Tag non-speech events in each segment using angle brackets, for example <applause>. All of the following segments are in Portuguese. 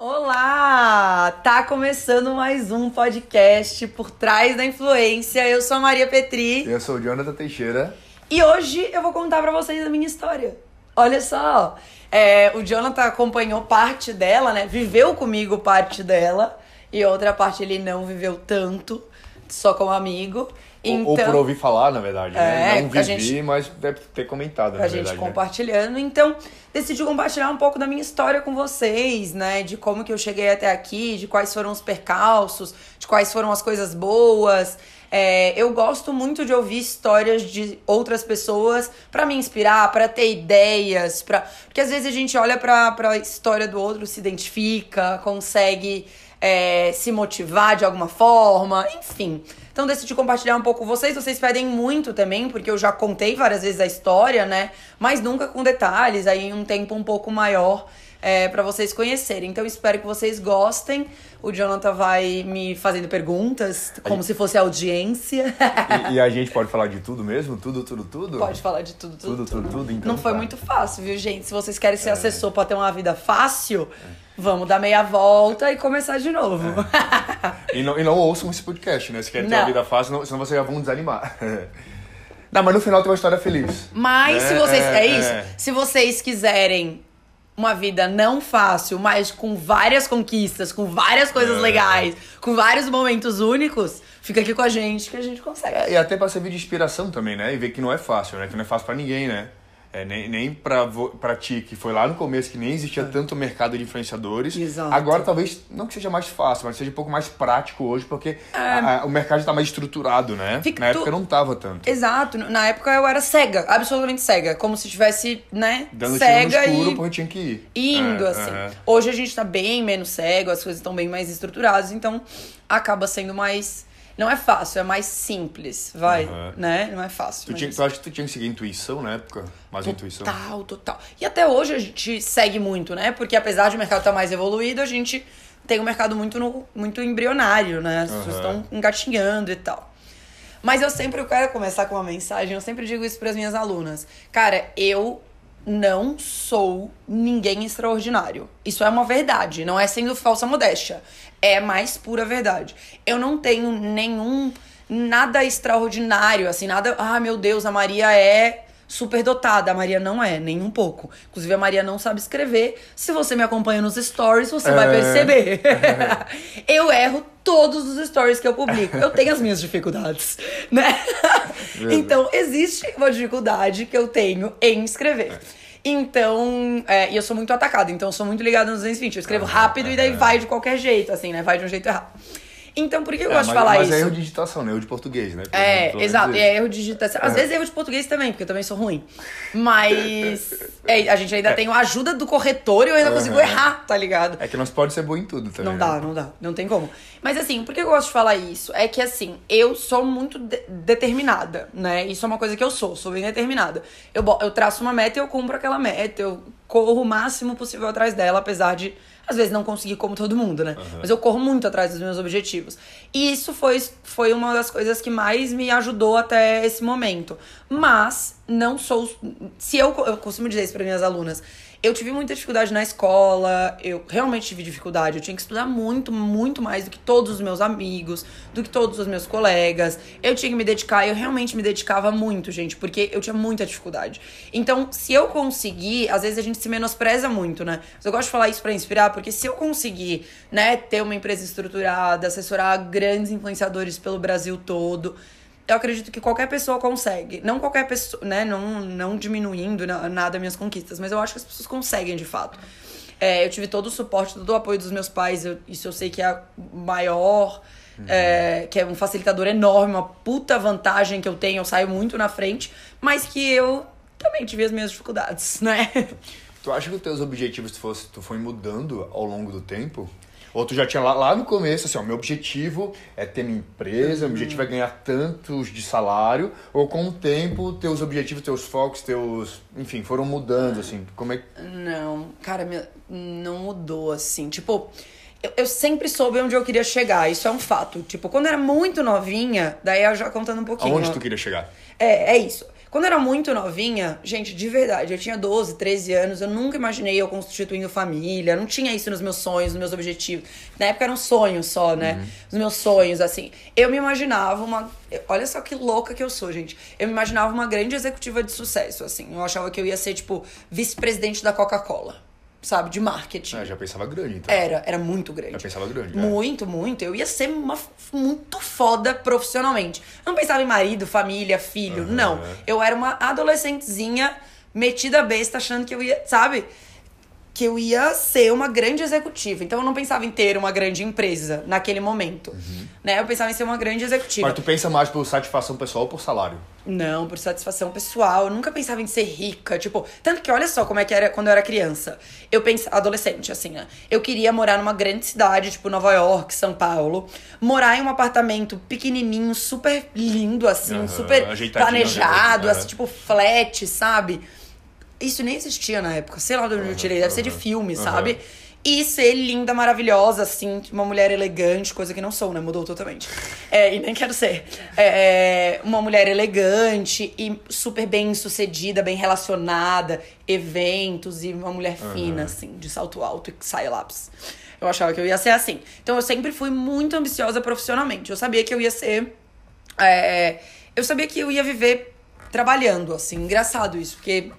Olá! Tá começando mais um podcast por trás da influência. Eu sou a Maria Petri Eu sou o Jonathan Teixeira. e hoje eu vou contar pra vocês a minha história. Olha só, é, o Jonathan acompanhou parte dela, né? Viveu comigo parte dela e outra parte ele não viveu tanto, só como amigo. Ou- Então, Ou por ouvir falar, na verdade, né? É, Não a vivi, gente- mas deve ter comentado, na a gente verdade. né? compartilhando. Então, decidi compartilhar um pouco da minha história com vocês, né? De como que eu cheguei até aqui, de quais foram os percalços, de quais foram as coisas boas. É, eu gosto muito de ouvir histórias de outras pessoas pra me inspirar, pra ter ideias, para porque às vezes a gente olha pra, pra história do outro, se identifica, consegue é, se motivar de alguma forma, enfim. Então decidi compartilhar um pouco com vocês. Vocês pedem muito também, porque eu já contei várias vezes a história, né? Mas nunca com detalhes, aí em um tempo um pouco maior é, para vocês conhecerem. Então espero que vocês gostem. O Jonathan vai me fazendo perguntas, como se fosse audiência. E, e a gente pode falar de tudo mesmo? Tudo, tudo, tudo? Pode falar de tudo, tudo, Tudo, tudo, tudo, então Não foi tá. muito fácil, viu, gente? Se vocês querem ser assessor pra ter uma vida fácil, vamos dar meia volta e começar de novo. E não, e não ouçam esse podcast, né? Se quer ter uma vida fácil, não- senão vocês já vão desanimar. <laughs> não, mas no final tem uma história feliz. Mas se É, vocês. É, é, isso. é. Se vocês quiserem uma vida não fácil, mas com várias conquistas, com várias coisas É. legais, com vários momentos únicos, fica aqui com a gente que a gente consegue. É, e até pra servir de inspiração também, né? E ver que não é fácil, né? Que não é fácil pra ninguém, né? É, nem, nem pra ti, que foi lá no começo, que nem existia tanto mercado de influenciadores. Exato. Agora talvez, não que seja mais fácil, mas seja um pouco mais prático hoje, porque a- a- o mercado já tá mais estruturado, né? Fica Na tu- época não tava tanto. Exato. Na época eu era cega, absolutamente cega. Como se tivesse, né, Dando tiro no cega escuro e porque tinha que ir. indo, É, assim. é. Hoje a gente tá bem menos cego, as coisas estão bem mais estruturadas, então acaba sendo mais. Não é fácil, é mais simples, vai, Aham. né? Não é fácil. Tu, tinha, tu acha que tu tinha que seguir intuição na época? Mais intuição? Total, total. E até hoje a gente segue muito, né? Porque apesar de o mercado estar mais evoluído, a gente tem um mercado muito, no- muito embrionário, né? As pessoas Aham. estão engatinhando e tal. Mas eu sempre eu quero começar com uma mensagem, eu sempre digo isso para as minhas alunas. Cara, eu não sou ninguém extraordinário. Isso é uma verdade, não é sendo falsa modéstia. É mais pura verdade. Eu não tenho nenhum nada extraordinário, assim, nada, ah, meu Deus, a Maria é super dotada. A Maria não é, nem um pouco. Inclusive, a Maria não sabe escrever. Se você me acompanha nos stories, você vai É. perceber. <laughs> eu erro todos os stories que eu publico. Eu tenho as minhas dificuldades, né? então, existe uma dificuldade que eu tenho em escrever. Então, é, e eu sou muito atacada, então eu sou muito ligada nos 220. Eu escrevo rápido e daí vai de qualquer jeito, assim, né? Vai de um jeito errado. Então, por que eu É, gosto mas, de falar mas isso? é erro de digitação, né? Erro de português, né? Pelo É, exato. E é erro de digitação. Às vezes é erro de português também, porque eu também sou ruim. Mas <laughs> é, a gente ainda tem a ajuda do corretor e eu ainda consigo Aham. errar, tá ligado? É que nós pode ser bom em tudo também. Não né? dá, não dá. Não tem como. Mas assim, por que eu gosto de falar isso? É que assim, eu sou muito de- determinada, né? Isso é uma coisa que eu sou, sou bem determinada. Eu, eu traço uma meta e eu cumpro aquela meta. Eu corro o máximo possível atrás dela, apesar de, às vezes, não conseguir como todo mundo, né? Mas eu corro muito atrás dos meus objetivos. E isso foi, foi uma das coisas que mais me ajudou até esse momento. Mas não sou. Se eu, eu costumo dizer isso para minhas alunas. Eu tive muita dificuldade na escola, eu realmente tive dificuldade. Eu tinha que estudar muito, muito mais do que todos os meus amigos, do que todos os meus colegas. Eu tinha que me dedicar, eu realmente me dedicava muito, gente, porque eu tinha muita dificuldade. Então, se eu conseguir, às vezes a gente se menospreza muito, né? Mas eu gosto de falar isso pra inspirar, porque se eu conseguir, né, ter uma empresa estruturada, assessorar grandes influenciadores pelo Brasil todo, eu acredito que qualquer pessoa consegue. Não qualquer pessoa, né? Não, não diminuindo na- nada minhas conquistas, mas eu acho que as pessoas conseguem de fato. É, eu tive todo o suporte, todo o apoio dos meus pais, eu- isso eu sei que é a maior, é, que é um facilitador enorme, uma puta vantagem que eu tenho, eu saio muito na frente, mas que eu também tive as minhas dificuldades, <laughs> né? Tu acha que os teus objetivos tu, fosse, tu foi mudando ao longo do tempo? Ou tu já tinha lá, lá no começo, assim, ó, meu objetivo é ter minha empresa, meu objetivo é ganhar tantos de salário, ou com o tempo, teus objetivos, teus focos, teus. Enfim, foram mudando, assim. Como é que. Não, cara, minha- não mudou assim. Tipo, eu, eu sempre soube onde eu queria chegar, isso é um fato. Tipo, quando eu era muito novinha, daí eu já contando um pouquinho. Aonde tu queria chegar? É, é isso. Quando eu era muito novinha, gente, de verdade, eu tinha 12, 13 anos, eu nunca imaginei eu constituindo família, não tinha isso nos meus sonhos, nos meus objetivos. Na época era um sonho só, né? Os meus sonhos, assim. Eu me imaginava uma. Olha só que louca que eu sou, gente. Eu me imaginava uma grande executiva de sucesso, assim. Eu achava que eu ia ser, tipo, vice-presidente da Coca-Cola sabe, de marketing. Ah, já pensava grande, então. Era, era muito grande. Já pensava grande. é. Muito, muito. Eu ia ser uma, muito foda profissionalmente. Eu não pensava em marido, família, filho, Aham. não. Eu era uma adolescentezinha metida besta, achando que eu ia, sabe? Que eu ia ser uma grande executiva. Então eu não pensava em ter uma grande empresa naquele momento. Né? Eu pensava em ser uma grande executiva. Uhum. Mas tu pensa mais por satisfação pessoal ou por salário? Não, por satisfação pessoal. Eu nunca pensava em ser rica. Tipo, tanto que olha só como é que era quando eu era criança. Eu pensava, adolescente, assim, né? Eu queria morar numa grande cidade, tipo Nova York, São Paulo. Morar em um apartamento pequenininho, super lindo, assim, Aham, super planejado, assim, tipo flat, sabe? Isso nem existia na época. Sei lá de onde eu tirei. Deve ser de filme, aham. sabe? E ser linda, maravilhosa, assim, uma mulher elegante, coisa que não sou, né? Mudou totalmente. É, e nem quero ser. É, uma mulher elegante e super bem sucedida, bem relacionada, eventos e uma mulher fina, assim, de salto alto e saia lápis. Eu achava que eu ia ser assim. Então eu sempre fui muito ambiciosa profissionalmente. Eu sabia que eu ia ser. é, eu sabia que eu ia viver trabalhando, assim. Engraçado isso, porque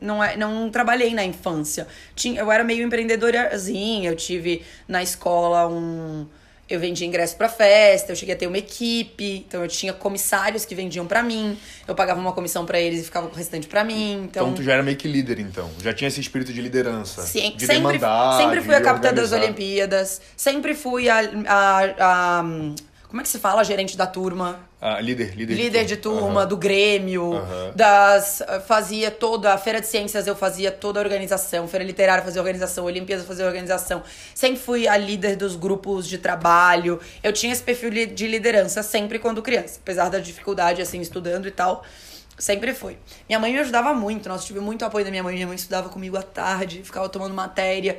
não, é, não trabalhei na infância. Tinha, eu era meio empreendedorazinha, eu tive na escola um. Eu vendia ingresso pra festa, eu cheguei a ter uma equipe, então eu tinha comissários que vendiam pra mim, eu pagava uma comissão pra eles e ficava com o restante pra mim. Então, Então, tu já era meio que líder, então. Já tinha esse espírito de liderança. Sim, de sempre, demandar, sempre fui a de capitã das. Olimpíadas, sempre fui a, a, a- Como é que se fala? Gerente da turma. Ah, líder, líder, Líder de turma, Aham. do Grêmio, Aham. das. Fazia toda a Feira de Ciências, eu fazia toda a organização, Feira Literária fazia organização, Olimpíadas fazia organização. Sempre fui a líder dos grupos de trabalho. Eu tinha esse perfil de liderança sempre quando criança, apesar da dificuldade, assim, estudando e tal. Sempre fui. Minha mãe me ajudava muito, nossa, tive muito apoio da minha mãe. Minha mãe estudava comigo à tarde, ficava tomando matéria.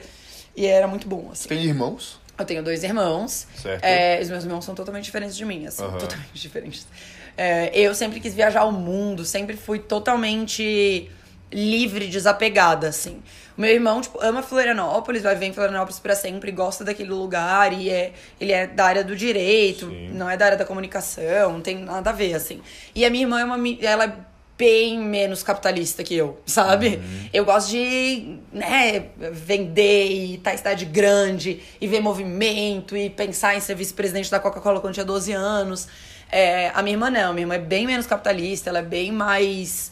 E era muito bom, assim. Tem irmãos? Eu tenho dois irmãos. Certo. É, os meus irmãos são totalmente diferentes de mim, assim, Aham. totalmente <laughs> diferentes. É, eu sempre quis viajar ao mundo, sempre fui totalmente livre, desapegada, assim. O meu irmão, tipo, ama Florianópolis, vai ver em Florianópolis pra sempre, gosta daquele lugar e é, ele é da área do direito, Sim. não é da área da comunicação, não tem nada a ver, assim. E a minha irmã é uma, ela é bem menos capitalista que eu, sabe? Eu gosto de, né, vender e estar em cidade grande e ver movimento e pensar em ser vice-presidente da Coca-Cola quando tinha 12 anos. É, a minha irmã não, a minha irmã é bem menos capitalista, ela é bem mais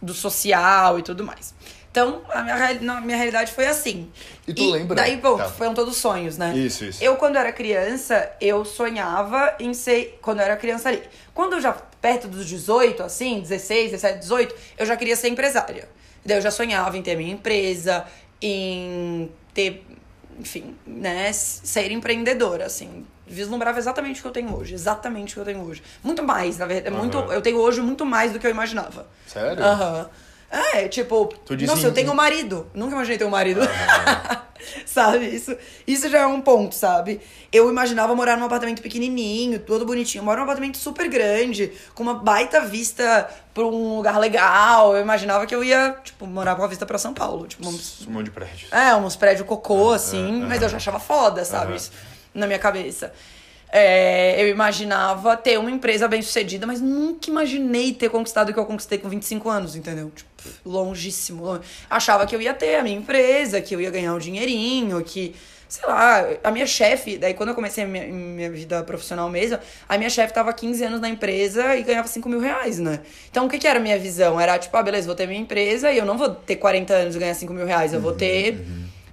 do social e tudo mais. Então, a minha, na- minha realidade foi assim. E tu lembra? Daí, pô, Tá. foram todos sonhos, né? Isso, isso. Eu, quando era criança, eu sonhava em ser. Quando eu era criança ali. Quando eu já, perto dos 18, assim, 16, 17, 18, eu já queria ser empresária. Daí eu já sonhava em ter minha empresa, em ter. Enfim, né? Ser empreendedora, assim. Vislumbrava exatamente o que eu tenho hoje. Exatamente o que eu tenho hoje. Muito mais, na verdade. Aham. Muito, eu tenho hoje muito mais do que eu imaginava. Sério? Aham. É, tipo, nossa, eu tenho um marido. Nunca imaginei ter um marido. <laughs> sabe? Isso, isso já é um ponto, sabe? Eu imaginava morar num apartamento pequenininho, todo bonitinho. Eu moro num apartamento super grande, com uma baita vista pra um lugar legal. Eu imaginava que eu ia, tipo, morar com a vista pra São Paulo. Tipo, uns, Um monte de prédios. é, uns prédios cocô, assim, mas eu já achava foda, sabe? Isso na minha cabeça. É, eu imaginava ter uma empresa bem sucedida, mas nunca imaginei ter conquistado o que eu conquistei com 25 anos, entendeu? Tipo, longíssimo. longe. Achava que eu ia ter a minha empresa, que eu ia ganhar um dinheirinho, que. Sei lá, a minha chefe, daí quando eu comecei a minha, minha vida profissional mesmo, a minha chefe tava há 15 anos na empresa e ganhava 5 mil reais, né? Então o que, que era a minha visão? Era tipo, ah, beleza, vou ter minha empresa e eu não vou ter 40 anos e ganhar 5 mil reais, eu vou ter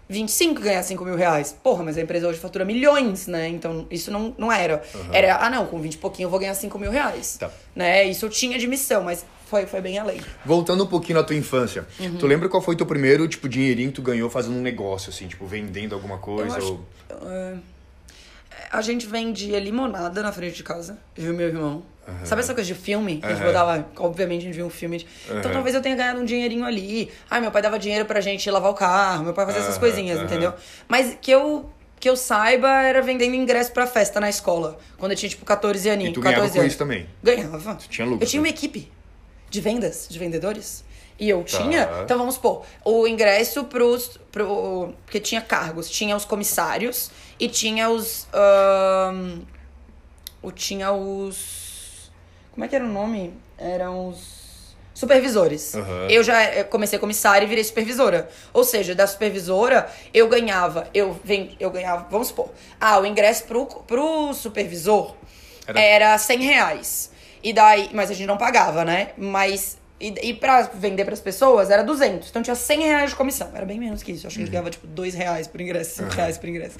25 e ganhar 5 mil reais. Porra, mas a empresa hoje fatura milhões, né? Então isso não, não era. Era, ah não, com 20 e pouquinho eu vou ganhar 5 mil reais. Tá. Né? Isso eu tinha de missão, mas foi, foi bem além. Voltando um pouquinho na tua infância, Uhum. tu lembra qual foi teu primeiro, tipo, dinheirinho que tu ganhou fazendo um negócio, assim, tipo, vendendo alguma coisa? acho- Ou... A gente vendia limonada na frente de casa, e meu irmão. Sabe essa coisa de filme? A gente botava, obviamente, a gente via um filme. de- Então Aham. talvez eu tenha ganhado um dinheirinho ali. Ai, meu pai dava dinheiro pra gente lavar o carro, meu pai fazia essas coisinhas, entendeu? Mas que eu, que eu saiba era vendendo ingresso pra festa na escola. Quando eu tinha, tipo, 14 aninhos. E tu 14 ganhava com anos. isso também? Ganhava. tinha lucro, Eu tinha uma equipe. De vendas, de vendedores. E eu Tá. tinha. Então vamos supor, o ingresso pros. Pro, porque tinha cargos. Tinha os comissários e tinha os. ahn, o, tinha os. Como é que era o nome? Eram os. Supervisores. Aham. Eu já eh, comecei comissária e virei supervisora. Ou seja, da supervisora, eu ganhava. Eu, ven- eu ganhava. Vamos supor. Ah, o ingresso pro, pro supervisor Era- era 100 reais. E daí, mas a gente não pagava, né? Mas. E, e pra vender pras pessoas era 200. Então tinha 100 reais de comissão. Era bem menos que isso. Acho que a gente ganhava tipo 2 reais por ingresso, 5 reais por ingresso.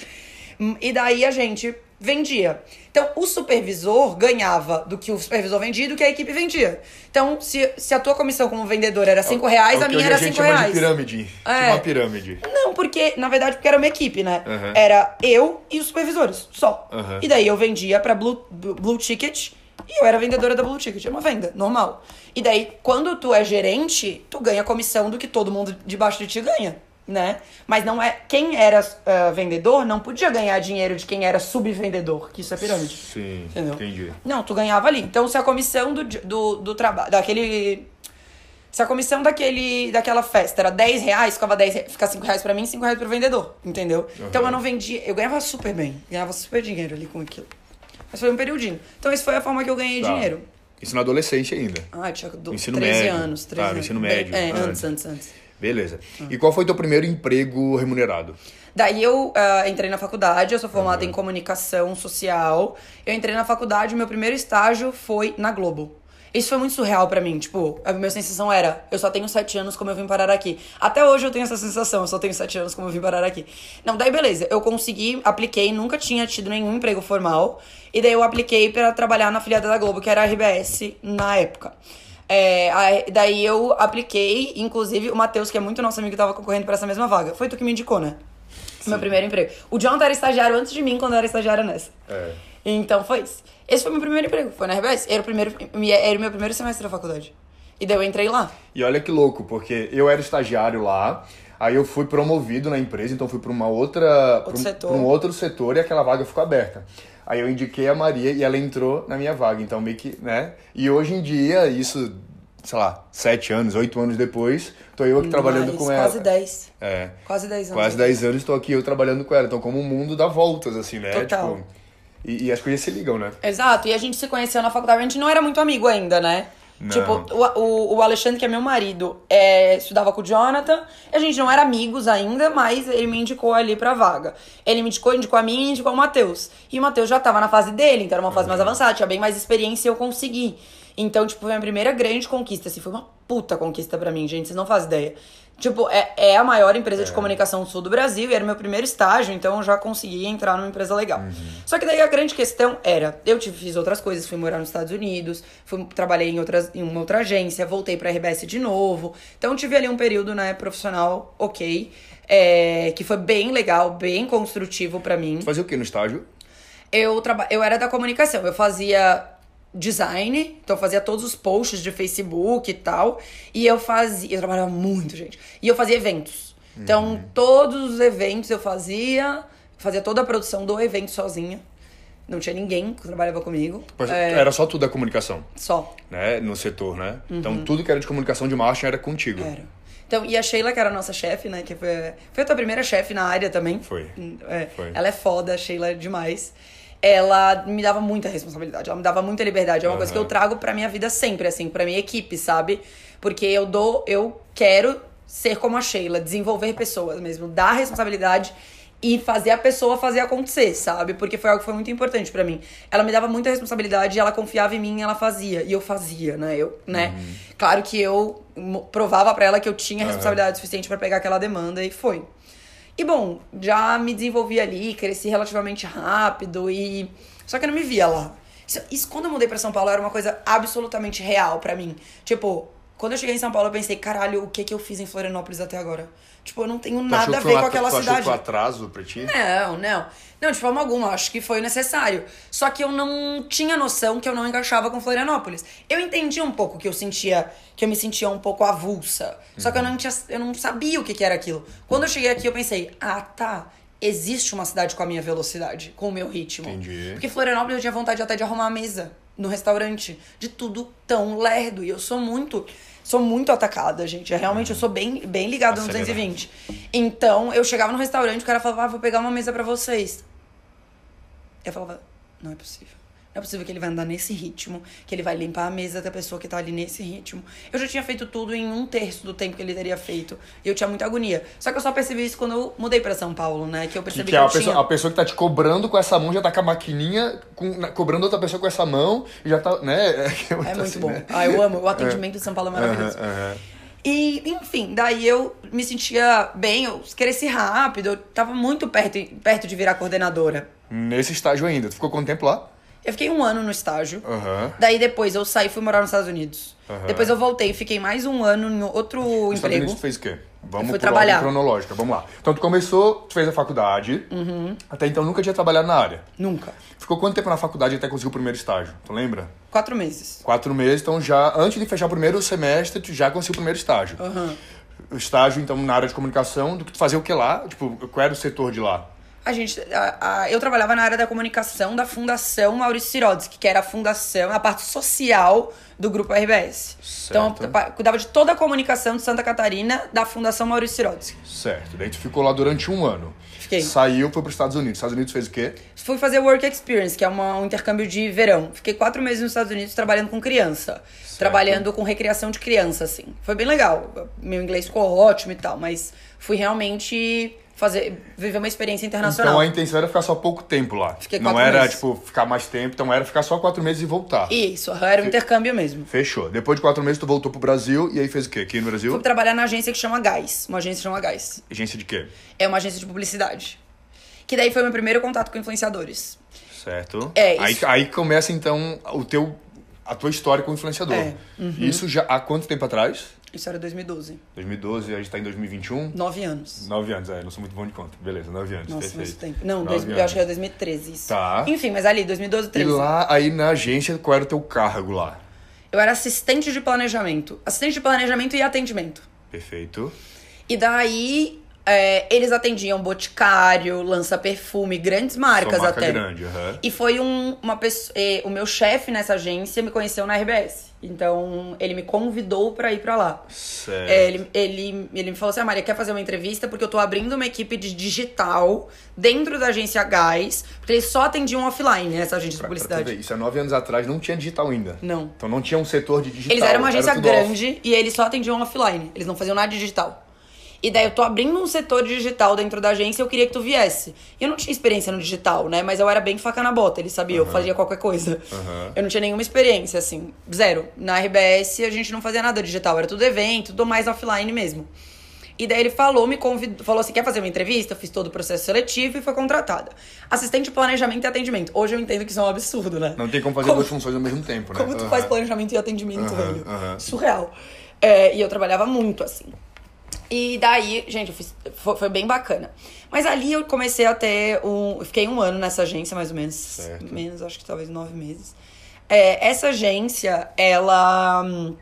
Hum, E daí a gente vendia. Então o supervisor ganhava do que o supervisor vendia e do que a equipe vendia. Então se, se a tua comissão como vendedor era 5 reais, É a minha era a gente 5 chama reais. de pirâmide. É. Uma pirâmide. Não, porque, na verdade, porque era uma equipe, né? Uhum. Era eu e os supervisores, só. Uhum. E daí eu vendia pra Blue, Blue Ticket e eu era vendedora da Blue Ticket. É uma venda, normal. E daí, quando tu é gerente, tu ganha comissão do que todo mundo debaixo de ti ganha, né? Mas não é. Quem era ah, vendedor não podia ganhar dinheiro de quem era subvendedor, que isso é pirâmide. Sim, Entendeu? entendi. Não, tu ganhava ali. Então, se a comissão do, do, do trabalho, daquele... Se a comissão daquele, daquela festa era 10 reais, ficava, 10, re- fica 5 reais pra mim, 5 reais pro vendedor, entendeu? Então eu não vendia, eu ganhava super bem, ganhava super dinheiro ali com aquilo. Mas foi um periodinho. Então essa foi a forma que eu ganhei Tá. dinheiro. Isso na adolescência ainda. Ah, tinha do, Ensino 13 médio. anos, 13 Ah, no anos. ensino médio. É, Ah. antes, antes, antes. Beleza. E qual foi teu primeiro emprego remunerado? Daí eu ah, entrei na faculdade, eu sou formada em comunicação social. Eu entrei na faculdade, meu primeiro estágio foi na Globo. Isso foi muito surreal pra mim. Tipo, a minha sensação era, eu só tenho sete anos como eu vim parar aqui. Até hoje eu tenho essa sensação, eu só tenho sete anos como eu vim parar aqui. Não, daí beleza, eu consegui, apliquei, nunca tinha tido nenhum emprego formal. E daí eu apliquei pra trabalhar na filiada da Globo, que era a RBS na época. É, aí- daí eu apliquei, inclusive o Matheus, que é muito nosso amigo, que tava concorrendo pra essa mesma vaga. Foi tu que me indicou, né? Meu primeiro emprego. O John era estagiário antes de mim, quando eu era estagiária nessa. É. Então foi isso. Esse foi meu primeiro emprego, foi na RBS. Era o, primeiro, era o meu primeiro semestre da faculdade. E daí eu entrei lá. E olha que louco, porque eu era estagiário lá, aí eu fui promovido na empresa, então fui para uma outra, pra um, um outro setor e aquela vaga ficou aberta. Aí eu indiquei a Maria e ela entrou na minha vaga, então meio que, né? E hoje em dia, isso, sei lá, sete anos, oito anos depois, tô eu aqui trabalhando Mais, com ela. Quase 10. É. Quase 10 anos. Quase 10 anos estou aqui eu trabalhando com ela. Então, como o mundo dá voltas, assim, né? Total. Tipo, e, e as coisas se ligam, né? Exato, e a gente se conheceu na faculdade, a gente não era muito amigo ainda, né? Não. Tipo, o, o, o Alexandre, que é meu marido, é, estudava com o Jonathan. A gente não era amigos ainda, mas ele me indicou ali pra vaga. Ele me indicou, indicou a mim e indicou o Matheus. E o Matheus já tava na fase dele, então era uma fase mais avançada, tinha bem mais experiência e eu consegui. Então, tipo, foi a minha primeira grande conquista, assim, foi uma puta conquista pra mim, gente, vocês não fazem ideia. Tipo, é, é a maior empresa de comunicação do sul do Brasil e era o meu primeiro estágio, então eu já consegui entrar numa empresa legal. Só que daí a grande questão era, eu tive, fiz outras coisas, fui morar nos Estados Unidos, fui, trabalhei em, outras, em uma outra agência, voltei pra RBS de novo. Então tive ali um período, né, profissional ok, é, que foi bem legal, bem construtivo pra mim. Fazia o que no estágio? Eu, traba... eu era da comunicação, eu fazia design, então eu fazia todos os posts de Facebook e tal. E eu fazia. Eu trabalhava muito, gente. E eu fazia eventos. Então, todos os eventos eu fazia, fazia toda a produção do evento sozinha. Não tinha ninguém que trabalhava comigo. É, Era só tudo da comunicação, só. né? No setor, né? Então, tudo que era de comunicação de marketing era contigo. Uhum. Era. Então, e a Sheila, que era a nossa chefe, né? Que foi, foi a tua primeira chefe na área também. Foi. É, Foi. Ela é foda, a Sheila é demais. Ela me dava muita responsabilidade, ela me dava muita liberdade. É uma coisa que eu trago pra minha vida sempre, assim, pra minha equipe, sabe? Porque eu dou, eu quero ser como a Sheila, desenvolver pessoas mesmo, dar responsabilidade e fazer a pessoa fazer acontecer, sabe? Porque foi algo que foi muito importante pra mim. Ela me dava muita responsabilidade, ela confiava em mim e ela fazia. E eu fazia, né? Eu, né? Claro que eu provava pra ela que eu tinha responsabilidade suficiente pra pegar aquela demanda e foi. E bom, já me desenvolvi ali, cresci relativamente rápido e. Só que eu não me via lá. Isso, isso quando eu mudei pra São Paulo era uma coisa absolutamente real pra mim. Tipo, quando eu cheguei em São Paulo eu pensei, caralho, o que que eu fiz em Florianópolis até agora? Tipo, eu não tenho Tu nada achou a que ver um com aquela tu achou que cidade. foi um atraso pra ti? Não, não. Não, de forma alguma. Acho que foi necessário. Só que eu não tinha noção que eu não encaixava com Florianópolis. Eu entendia um pouco que eu sentia, que eu me sentia um pouco avulsa. Só que eu não, tinha, eu não sabia o que, que era aquilo. Quando eu cheguei aqui, eu pensei, ah, tá. existe uma cidade com a minha velocidade, com o meu ritmo. Entendi. Porque Florianópolis eu tinha vontade até de arrumar a mesa no restaurante. De tudo tão lerdo. E eu sou muito. Sou muito atacada, gente. Eu, realmente eu sou bem, bem ligada no Acelerada. 220. Então, eu chegava no restaurante, o cara falava, ah, vou pegar uma mesa pra vocês. Eu falava, não é possível. Não é possível que ele vai andar nesse ritmo, que ele vai limpar a mesa da pessoa que tá ali nesse ritmo. Eu já tinha feito tudo em um terço do tempo que ele teria feito. E eu tinha muita agonia. Só que eu só percebi isso quando eu mudei pra São Paulo, né? Que eu Que, percebi que que, é eu a, pessoa, tinha... a pessoa que tá te cobrando com essa mão já tá com a maquininha, com, na- cobrando outra pessoa com essa mão, e já tá, né? <laughs> É muito bom. Ah, eu amo. O atendimento de São Paulo é maravilhoso. Aham, aham. E, enfim, daí eu me sentia bem, eu cresci rápido, eu tava muito perto, perto de virar coordenadora. Nesse estágio ainda. Tu ficou quanto tempo lá? Eu fiquei um ano no estágio. Daí depois eu saí e fui morar nos Estados Unidos. Depois eu voltei, fiquei mais um ano em outro Nos Estados emprego. Unidos fez o quê? Vamos fui por trabalhar. cronológica, vamos lá. Então tu começou, tu fez a faculdade, Uhum. até então nunca tinha trabalhado na área. Nunca. Ficou quanto tempo na faculdade até conseguir o primeiro estágio? Tu lembra? Quatro meses. Quatro meses, então já, antes de fechar o primeiro semestre, tu já conseguiu o primeiro estágio. O estágio, então, na área de comunicação, do que tu fazia o que lá? Tipo, qual era o setor de lá? A gente, a- a- eu trabalhava na área da comunicação da Fundação Maurício Sirodsky, que era a fundação, a parte social do grupo RBS. Então, Certo. eu pa- cuidava de toda a comunicação de Santa Catarina da Fundação Maurício Sirodsky. Certo. Daí tu ficou lá durante um ano. Fiquei. Saiu, foi para os Estados Unidos. Estados Unidos fez o quê? Fui fazer Work Experience, que é uma- um intercâmbio de verão. Fiquei quatro meses nos Estados Unidos trabalhando com criança. Trabalhando com recriação de criança, assim. Foi bem legal. Meu inglês ficou ótimo e tal, mas fui realmente fazer, viver uma experiência internacional. Então a intenção era ficar só pouco tempo lá. Fiquei Não quatro era, meses. tipo, ficar mais tempo, então era ficar só quatro meses e voltar. Isso, era um intercâmbio mesmo. Fechou. Depois de quatro meses, tu voltou pro Brasil e aí fez o quê? Aqui no Brasil? Fui trabalhar na agência que chama Gás. Uma agência que chama Gás. Agência de quê? É uma agência de publicidade. Que daí foi meu primeiro contato com influenciadores. Certo. É, aí, isso- aí começa, então, o teu, a tua história como influenciador. É, Isso já há quanto tempo atrás? Isso era 2012. 2012, a gente tá em 2021? Nove anos. Nove anos, é, não sou muito bom de conta. Beleza, nove anos, Nossa, muito tempo. Não, dois, eu acho que era 2013 isso. Tá. Enfim, mas ali, 2012, E 13. lá, aí na agência, qual era o teu cargo lá? Eu era assistente de planejamento. Assistente de planejamento e atendimento. Perfeito. E daí, é, eles atendiam Boticário, Lança Perfume, grandes marcas marca até. grande, aham. E foi um, uma pessoa. eh, o meu chefe nessa agência me conheceu na RBS. Então, ele me convidou pra ir pra lá. Certo. É, ele, ele, ele me falou assim: ah, Maria, quer fazer uma entrevista? Porque eu tô abrindo uma equipe de digital dentro da agência Gás, porque eles só atendiam offline, essa agência de Pra- pra tu publicidade. ver, isso é nove anos atrás, não tinha digital ainda. Não. Então não tinha um setor de digital. Eles eram uma agência off. grande e eles só atendiam offline. Eles não faziam nada de digital. E daí eu tô abrindo um setor digital dentro da agência e eu queria que tu viesse. E eu não tinha experiência no digital, né? Mas eu era bem faca na bota, eles sabiam, eu fazia qualquer coisa. Aham. Eu não tinha nenhuma experiência, assim, zero. Na RBS a gente não fazia nada digital, era tudo evento, tudo mais offline mesmo. E daí ele falou, me convidou, falou assim: quer fazer uma entrevista? Eu fiz todo o processo seletivo e foi contratada. Assistente de planejamento e atendimento. Hoje eu entendo que isso é um absurdo, né? Não tem como fazer Como- duas funções ao mesmo tempo, né? Como tu Aham. faz planejamento e atendimento, velho? Surreal. É, e eu trabalhava muito, assim. E daí, gente, eu fiz, foi, foi bem bacana. Mas ali eu comecei a ter um. Fiquei um ano nessa agência, mais ou menos. Certo. Menos, acho que talvez nove meses. É, essa agência, ela. hum,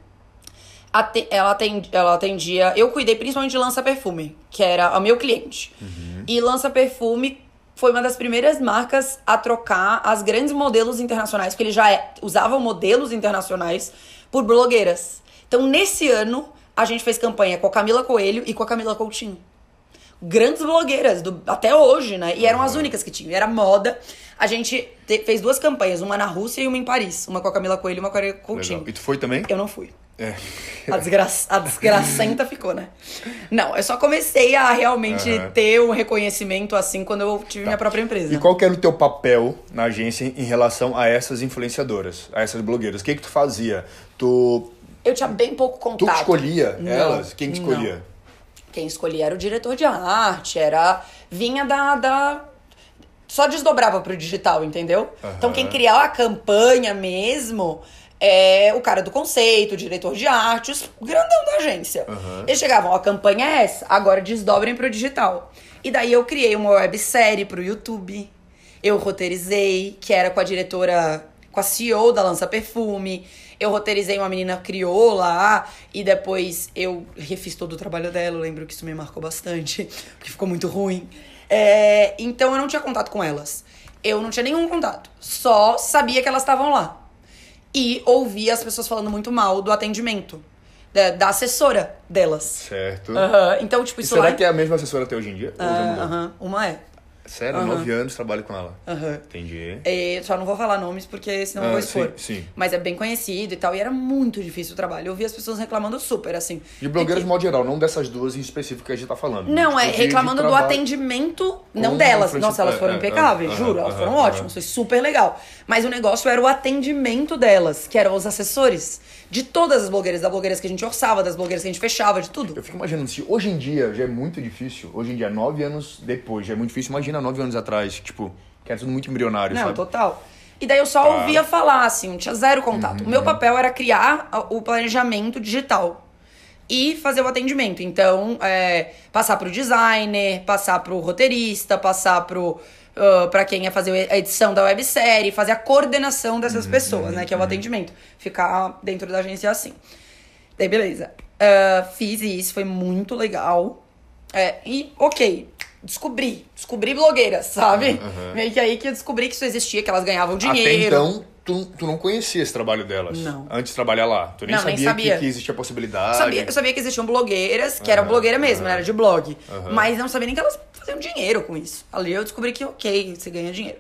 ela, atendi- ela atendia. Eu cuidei principalmente de lança perfume, que era o meu cliente. E lança perfume foi uma das primeiras marcas a trocar as grandes modelos internacionais, porque eles já é- usavam modelos internacionais por blogueiras. Então, nesse ano, a gente fez campanha com a Camila Coelho e com a Camila Coutinho grandes blogueiras, do- até hoje, né? E eram as únicas que tinham. Era moda. A gente te- fez duas campanhas, uma na Rússia e uma em Paris. Uma com a Camila Coelho e uma com a Coutinho. Legal. E tu foi também? Eu não fui. É. A, desgra... a desgracenta ficou, né? Não, eu só comecei a realmente Aham. ter um reconhecimento assim quando eu tive minha própria empresa. E qual que era o teu papel na agência em relação a essas influenciadoras, a essas blogueiras? O que que tu fazia? Tu, Eu tinha bem pouco tu contato. que escolhia Não, elas? Quem que não. escolhia? Quem escolhia era o diretor de arte, era. vinha da. da... Só desdobrava pro digital, entendeu? Então quem criava a campanha mesmo é o cara do conceito, o diretor de arte, os grandão da agência. Aham. Eles chegavam, a campanha é essa, agora desdobrem pro digital. E daí eu criei uma websérie pro YouTube. Eu roteirizei, que era com a diretora, com a CEO da Lança Perfume. Eu roteirizei uma menina crioula lá, e depois eu refiz todo o trabalho dela. Eu lembro que isso me marcou bastante, <laughs> porque ficou muito ruim. É, então eu não tinha contato com elas. Eu não tinha nenhum contato. Só sabia que elas estavam lá. E ouvia as pessoas falando muito mal do atendimento. Da, da assessora delas. Certo. Aham. Então, tipo, E isso será lá. que é a mesma assessora até hoje em dia? Ah? Aham. Uma é. Sério? Aham. Nove anos trabalho com ela. Aham. Entendi. É, só não vou falar nomes porque senão eu Ah, vou expor. sim, sim. Mas é bem conhecido e tal. E era muito difícil o trabalho. Eu vi as pessoas reclamando super, assim. De blogueiras de modo geral, não dessas duas em específico que a gente tá falando. Não, Tipo, é reclamando do trabalho. atendimento, não delas. Nossa, elas é, foram é, impecáveis, é, juro. é, Elas é, foram é. ótimas, foi super legal. Mas o negócio era o atendimento delas, que eram os assessores. De todas as blogueiras, das blogueiras que a gente orçava, das blogueiras que a gente fechava, de tudo. Eu fico imaginando, se hoje em dia já é muito difícil, hoje em dia, nove anos depois, já é muito difícil, imagina nove anos atrás, tipo, que era tudo muito embrionário, Não, sabe? total. E daí eu só Tá. Uhum, ouvia falar, assim, não tinha zero contato. O meu papel era criar o planejamento digital e fazer o atendimento. Então, é, passar pro designer, passar pro roteirista, passar pro. Uh, para quem ia fazer a edição da websérie, fazer a coordenação Uhum, dessas pessoas, né? Que é o atendimento. Ficar dentro da agência assim. Daí, beleza. Ah, fiz isso, foi muito legal. É, e, ok, descobri. Descobri blogueiras, sabe? Aham. Meio que aí que eu descobri que isso existia, que elas ganhavam Até dinheiro. então, tu, tu não conhecia esse trabalho delas. Não. Antes de trabalhar lá. Tu nem Não, nem sabia, sabia. Que, que existia a possibilidade. Sabia, eu sabia que existiam blogueiras, que era Aham, blogueira mesmo, aham. era de blog. Aham. Mas não sabia nem que elas faziam dinheiro com isso. Ali eu descobri que, ok, você ganha dinheiro.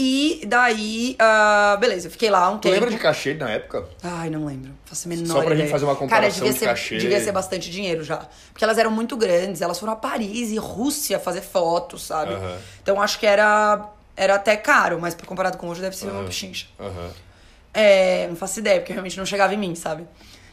E daí, ah, beleza, eu fiquei lá um Tu tempo. lembra de cachê na época? Ai, não lembro. Faço a menor Só pra ideia. gente fazer uma Cara, comparação devia de ser, cachê. devia ser bastante dinheiro já. Porque elas eram muito grandes, elas foram a Paris e Rússia fazer fotos, sabe? Então acho que era, era até caro, mas comparado com hoje deve ser uma pechincha. É, não faço ideia, porque realmente não chegava em mim, sabe?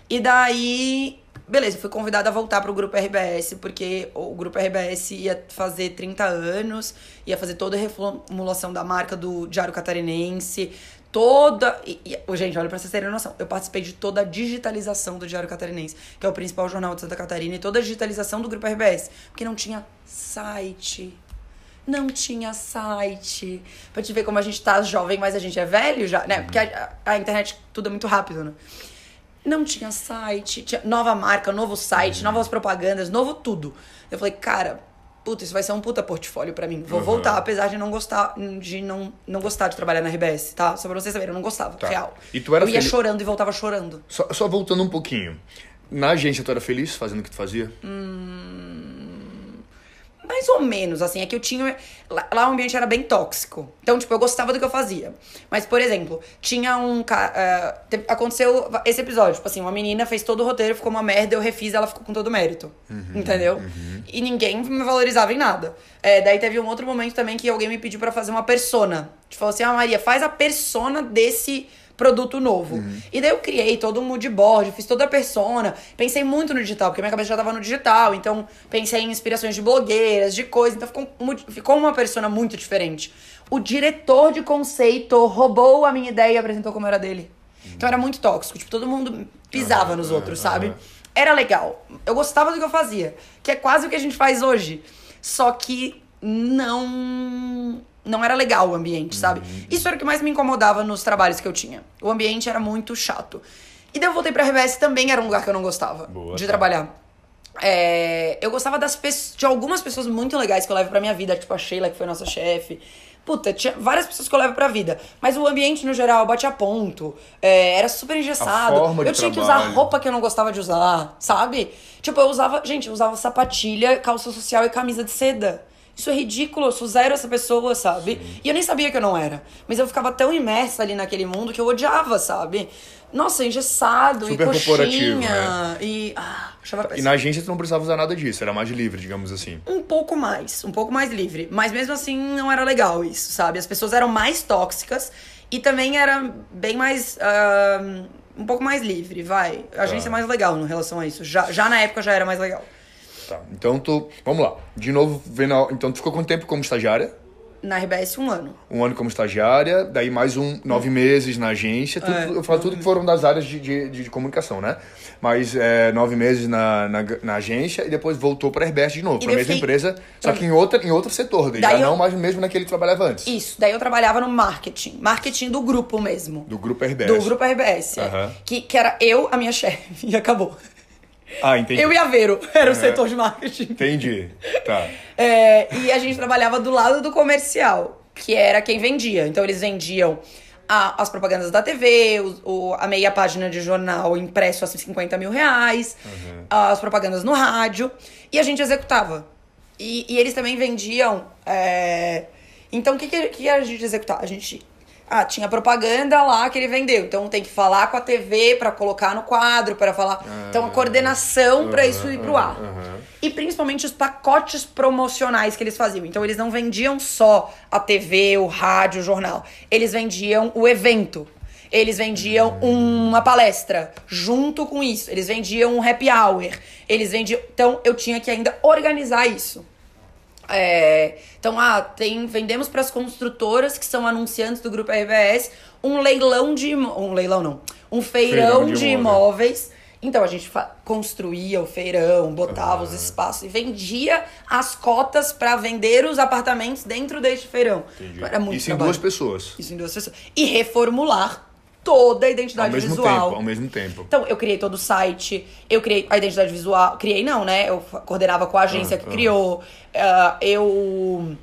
E daí, beleza, fui convidada a voltar pro grupo RBS, porque o grupo RBS ia fazer 30 anos, ia fazer toda a reformulação da marca do Diário Catarinense, toda. E, e- gente, olha pra vocês terem noção, eu participei de toda a digitalização do Diário Catarinense, que é o principal jornal de Santa Catarina, e toda a digitalização do grupo RBS, porque não tinha site. Não tinha site. Pra te ver como a gente tá jovem, mas a gente é velho já, né? Porque a- a internet tudo é muito rápido, né? Não tinha site, tinha nova marca, novo site, novas propagandas, novo tudo. Eu falei, cara, puta, isso vai ser um puta portfólio pra mim. Vou Uhum. voltar, apesar de não gostar de não, não gostar de trabalhar na RBS, tá? Só pra vocês saberem, eu não gostava, Tá. real. E tu era eu ia feliz- chorando e voltava chorando. Só, só voltando um pouquinho. Na agência, tu era feliz fazendo o que tu fazia? Mais ou menos, assim, é que eu tinha. Lá, lá o ambiente era bem tóxico. Então, tipo, eu gostava do que eu fazia. Mas, por exemplo, tinha um cara. aconteceu esse episódio, tipo assim, uma menina fez todo o roteiro, ficou uma merda, eu refiz, ela ficou com todo o mérito. entendeu? E ninguém me valorizava em nada. É, daí teve um outro momento também que alguém me pediu pra fazer uma persona. Tipo, falou assim: ah, Maria, faz a persona desse produto novo. E daí eu criei todo um mood board, fiz toda a persona, pensei muito no digital, porque minha cabeça já tava no digital, então pensei em inspirações de blogueiras, de coisas, então ficou, ficou uma persona muito diferente. O diretor de conceito roubou a minha ideia e apresentou como era dele. Então era muito tóxico, tipo, todo mundo pisava nos outros, sabe? Era legal. Eu gostava do que eu fazia, que é quase o que a gente faz hoje. Só que não não era legal o ambiente, sabe? Isso era o que mais me incomodava nos trabalhos que eu tinha. O ambiente era muito chato. E daí eu voltei pra RBS também era um lugar que eu não gostava Boa, de tá. trabalhar. É, eu gostava das pessoas, de algumas pessoas muito legais que eu levo pra minha vida, tipo a Sheila, que foi nossa chefe. Puta, tinha várias pessoas que eu levo pra vida. Mas o ambiente, no geral, bate a ponto. É, era super engessado. eu tinha que usar trabalho. roupa que eu não gostava de usar, sabe? Tipo, eu usava. Gente, eu usava sapatilha, calça social e camisa de seda. Isso é ridículo, eu sou zero essa pessoa, sabe? E eu nem sabia que eu não era. Mas eu ficava tão imersa ali naquele mundo que eu odiava, sabe? Nossa, engessado Super e corporativo, coxinha. E. Ah, achava E na agência tu não precisava usar nada disso, era mais livre, digamos assim. Um pouco mais, um pouco mais livre. Mas mesmo assim não era legal isso, sabe? As pessoas eram mais tóxicas e também era bem mais. ah, um pouco mais livre, vai. A agência é mais legal em relação a isso. Já, já na época já era mais legal. Tá, então tu. Vamos lá. De novo, vendo. a- Então tu ficou quanto tempo como estagiária? Na RBS, um ano. Um ano como estagiária, daí mais um nove meses na agência. Tudo, É. eu falo tudo que foram das áreas de, de, de comunicação, né? Mas é, nove meses na, na, na agência e depois voltou para a RBS de novo, para a mesma fiquei- empresa, só que em, outra, em outro setor, daí já Daí eu- não mais mesmo naquele que trabalhava antes. Isso, daí eu trabalhava no marketing. Marketing do grupo mesmo. Do grupo RBS. Do grupo RBS. é. Aham. Que, que era eu, a minha <laughs> chefe, e acabou. Ah, entendi. Eu e a Vero <laughs> era o Uhum. setor de marketing. Entendi. Tá. É, e a gente trabalhava do lado do comercial, que era quem vendia. Então eles vendiam a- as propagandas da TV, o- o- a meia página de jornal impresso a 50 mil reais, as propagandas no rádio, e a gente executava. E, e eles também vendiam. é, Então o que, que, que a gente executava? A gente. Ah, tinha propaganda lá que ele vendeu. Então tem que falar com a TV pra colocar no quadro, pra falar. Então a coordenação pra isso ir pro ar. E principalmente os pacotes promocionais que eles faziam. Então eles não vendiam só a TV, o rádio, o jornal. Eles vendiam o evento. Eles vendiam uma palestra junto com isso. Eles vendiam um happy hour. Eles vendiam. Então eu tinha que ainda organizar isso. É, então, ah, tem, vendemos para as construtoras que são anunciantes do grupo RBS um leilão de um leilão não, um feirão, Feirão de de, imóveis. Então a gente construía o feirão, botava os espaços e vendia as cotas para vender os apartamentos dentro deste feirão. Entendi. Era muito Isso em trabalho. duas pessoas. Isso em duas pessoas. E reformular toda a Ao identidade mesmo visual. tempo, ao mesmo tempo. Então, eu criei todo o site, eu criei a identidade visual. Criei não, né? Eu coordenava com a agência Ah, que ah. criou. ah, eu.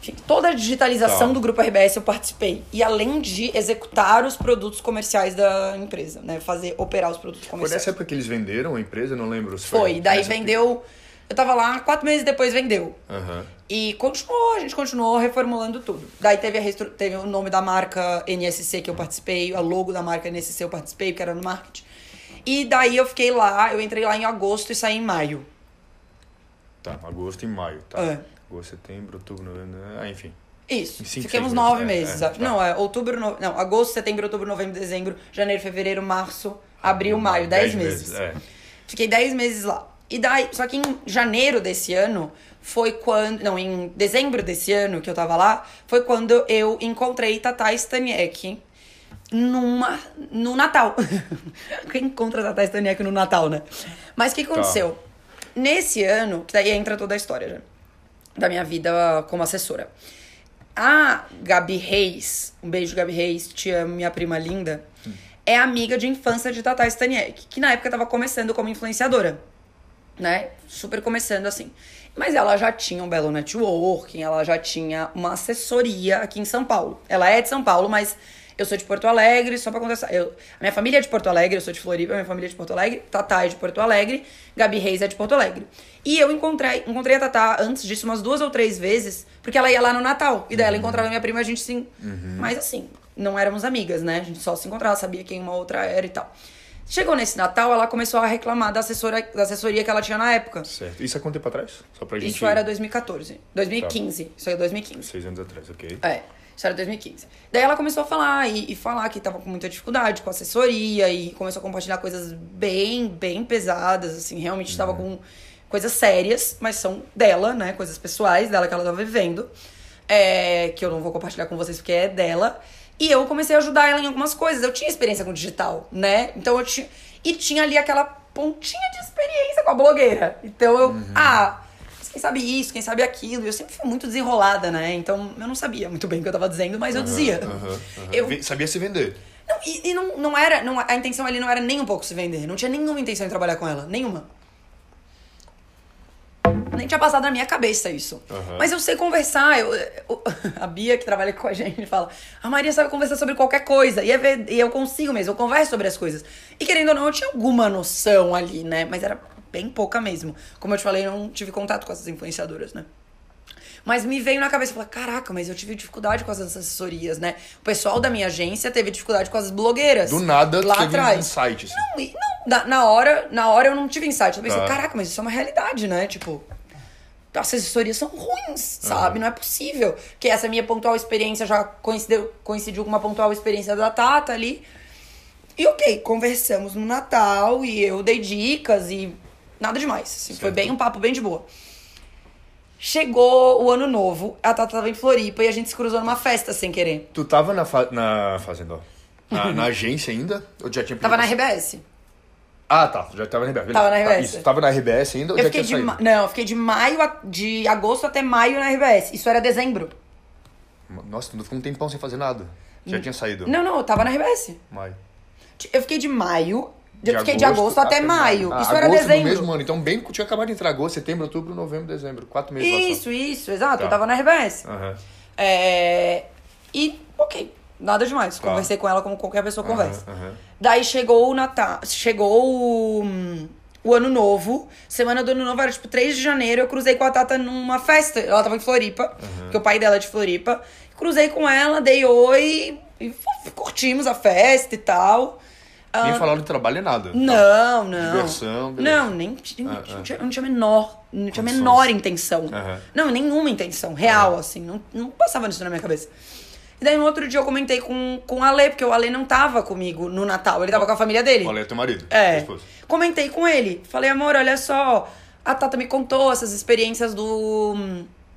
Enfim, toda a digitalização Tá. do grupo RBS eu participei. E além de executar os produtos comerciais da empresa, né? Fazer, operar os produtos Foi comerciais. nessa época que eles venderam a empresa? Não lembro se Foi, daí nessa vendeu. Eu tava lá, quatro meses depois vendeu. Aham. E continuou, a gente continuou reformulando tudo. Daí teve, a teve o nome da marca NSC que eu participei, a logo da marca NSC eu participei, porque era no marketing. E daí eu fiquei lá, eu entrei lá em agosto e saí em maio. Tá, agosto e maio, tá. É. Agosto, setembro, outubro, novembro, ah, enfim. Isso. Cinco, Ficamos nove meses, é, meses. é, tá. Não, é outubro, no... não, agosto, setembro, outubro, novembro, dezembro, janeiro, fevereiro, março, abril, maio, dez, meses. É. Fiquei 10 meses lá. E daí, só que em janeiro desse ano foi quando. Não, em dezembro desse ano que eu tava lá, foi quando eu encontrei Tata Staniek numa, no Natal. <laughs> Quem encontra Tata Staniek no Natal, né? Mas o que que aconteceu? Nesse ano, que daí entra toda a história já, da minha vida como assessora. A Gabi Reis, um beijo, Gabi Reis, te amo, minha prima linda, é amiga de infância de Tata Staniek, que na época tava começando como influenciadora, né? Super começando assim. Mas ela já tinha um belo networking, ela já tinha uma assessoria aqui em São Paulo. Ela é de São Paulo, mas eu sou de Porto Alegre, só pra contestar. Eu, a minha família é de Porto Alegre, eu sou de Floripa, minha família é de Porto Alegre, Tatá é de Porto Alegre, Gabi Reis é de Porto Alegre. E eu encontrei, encontrei a Tatá antes disso umas duas ou três vezes, porque ela ia lá no Natal. E daí ela encontrava minha prima e a gente sim. Mas assim, não éramos amigas, né? A gente só se encontrava, sabia quem uma outra era e tal. Chegou nesse Natal, ela começou a reclamar da, assessora, da assessoria que ela tinha na época. Certo. Isso há quanto tempo atrás? Só pra gente... Isso era 2014. 2015. Isso aí é 2015. Seis anos atrás, ok. É, isso era 2015. Daí ela começou a falar e, e falar que tava com muita dificuldade com a assessoria e começou a compartilhar coisas bem, bem pesadas, assim, realmente tava com coisas sérias, mas são dela, né? Coisas pessoais dela que ela tava vivendo. É, que eu não vou compartilhar com vocês porque é dela. E eu comecei a ajudar ela em algumas coisas. Eu tinha experiência com digital, né? Então eu tinha. E tinha ali aquela pontinha de experiência com a blogueira. Então eu. Ah, mas quem sabe isso, quem sabe aquilo. E eu sempre fui muito desenrolada, né? Então eu não sabia muito bem o que eu tava dizendo, mas eu dizia. Aham. Eu, Sabia se vender. não, e, e não, não era. Não, a intenção ali não era nem um pouco se vender. Não tinha nenhuma intenção de trabalhar com ela. Nenhuma. Nem tinha passado na minha cabeça isso. Aham. Mas eu sei conversar. Eu, eu- <laughs> a Bia, que trabalha com a gente, fala: A Maria sabe conversar sobre qualquer coisa. E, é e eu consigo mesmo, eu converso sobre as coisas. E querendo ou não, eu tinha alguma noção ali, né? Mas era bem pouca mesmo. Como eu te falei, eu não tive contato com essas influenciadoras, né? Mas me veio na cabeça, falei, caraca, mas eu tive dificuldade com as assessorias, né? O pessoal da minha agência teve dificuldade com as blogueiras. Do nada, lá um atrás. insight, assim. Não, não na, na hora, na hora eu não tive insight. Eu pensei, Tá. caraca, mas isso é uma realidade, né? Tipo, as assessorias são ruins, sabe? Não é possível. Que essa minha pontual experiência já coincidiu, coincidiu com uma pontual experiência da Tata ali. E ok, conversamos no Natal e eu dei dicas e nada demais. assim, foi bem um papo bem de boa. Chegou o ano novo, a Tata tava em Floripa e a gente se cruzou numa festa sem querer. Tu tava na, fa na fazenda. Na, na agência ainda? Ou já tinha Tava na RBS. Ah, tá. Já tava na RBS. beleza. Tava na Tá, RBS. isso, tava na RBS ainda ou Eu já fiquei de, tinha ma- saído? não, eu fiquei de maio a- de agosto até maio na RBS. Isso era dezembro. Nossa, tu não ficou um tempão sem fazer nada. Já tinha saído. Não, não, eu tava na RBS. Maio. Eu fiquei de maio Eu fiquei de agosto até maio. Isso era agosto dezembro. mesmo ano. Então, bem que tinha acabado de entrar agosto, setembro, outubro, novembro, dezembro. Quatro meses. Isso, isso, exato. Tá. Eu tava na RBS. Aham. É... E, ok, nada demais. Tá. Conversei com ela como qualquer pessoa conversa. Aham, aham. Daí chegou o Natal. Chegou o, o Ano Novo. Semana do Ano Novo era tipo 3 de janeiro. Eu cruzei com a Tata numa festa. Ela tava em Floripa, porque o pai dela é de Floripa. Cruzei com ela, dei oi e curtimos a festa e tal. Nem falaram de trabalho, nada. Ah. Não, não. Diversão, beleza. Não, nem, nem- Ah, não ah. tinha, não tinha menor, não tinha menor intenção. Aham. Não, nenhuma intenção, real, assim. Não, não passava isso na minha cabeça. E daí no outro dia eu comentei com, com o Ale, porque o Ale não tava comigo no Natal, ele tava com a família dele. Olha, é teu marido. É. Comentei com ele. Falei, amor, olha só. A Tata me contou essas experiências do.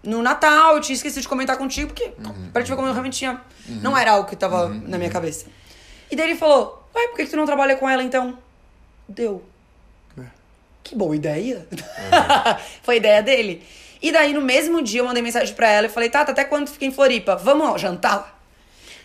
No Natal, eu tinha esquecido de comentar contigo, porque Uhum. pra te ver como eu realmente tinha. Não era algo que tava na minha cabeça. E daí ele falou: Ué, por que, que tu não trabalha com ela então? Deu. É. Que boa ideia. <laughs> Foi ideia dele. E daí, no mesmo dia, eu mandei mensagem pra ela e falei, Tata, até quando fica em Floripa? Vamos jantar?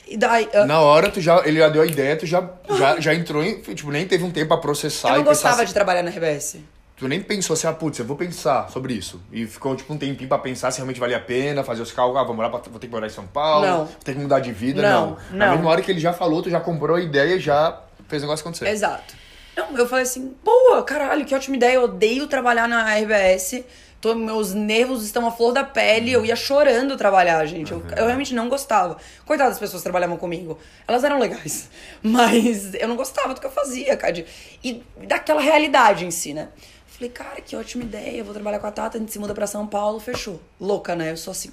E daí. ah, Na hora, tu já, ele já deu a ideia, tu já, já, já entrou em. Tipo, nem teve um tempo pra processar eu não pensar gostava de trabalhar na RBS. Tu nem pensou assim, ah, putz, eu vou pensar sobre isso. E ficou, tipo, um tempinho pra pensar se realmente valia a pena, fazer os cálculos, ah, vou, morar pra, vou ter que morar em São Paulo, Não. vou ter que mudar de vida. Não, Não. Na não. mesma hora que ele já falou, tu já comprou a ideia e já fez o negócio acontecer. Exato. Não, eu falei assim, pô, caralho, que ótima ideia. Eu odeio trabalhar na RBS. Tô, meus nervos estão à flor da pele. Eu ia chorando trabalhar, gente. Eu, eu realmente não gostava. Coitadas das pessoas que trabalhavam comigo. Elas eram legais. <laughs> Mas eu não gostava do que eu fazia, cara. E daquela realidade em si, né? Falei, cara, que ótima ideia. Eu vou trabalhar com a Tata, a gente se muda pra São Paulo, fechou. Louca, né? Eu sou assim.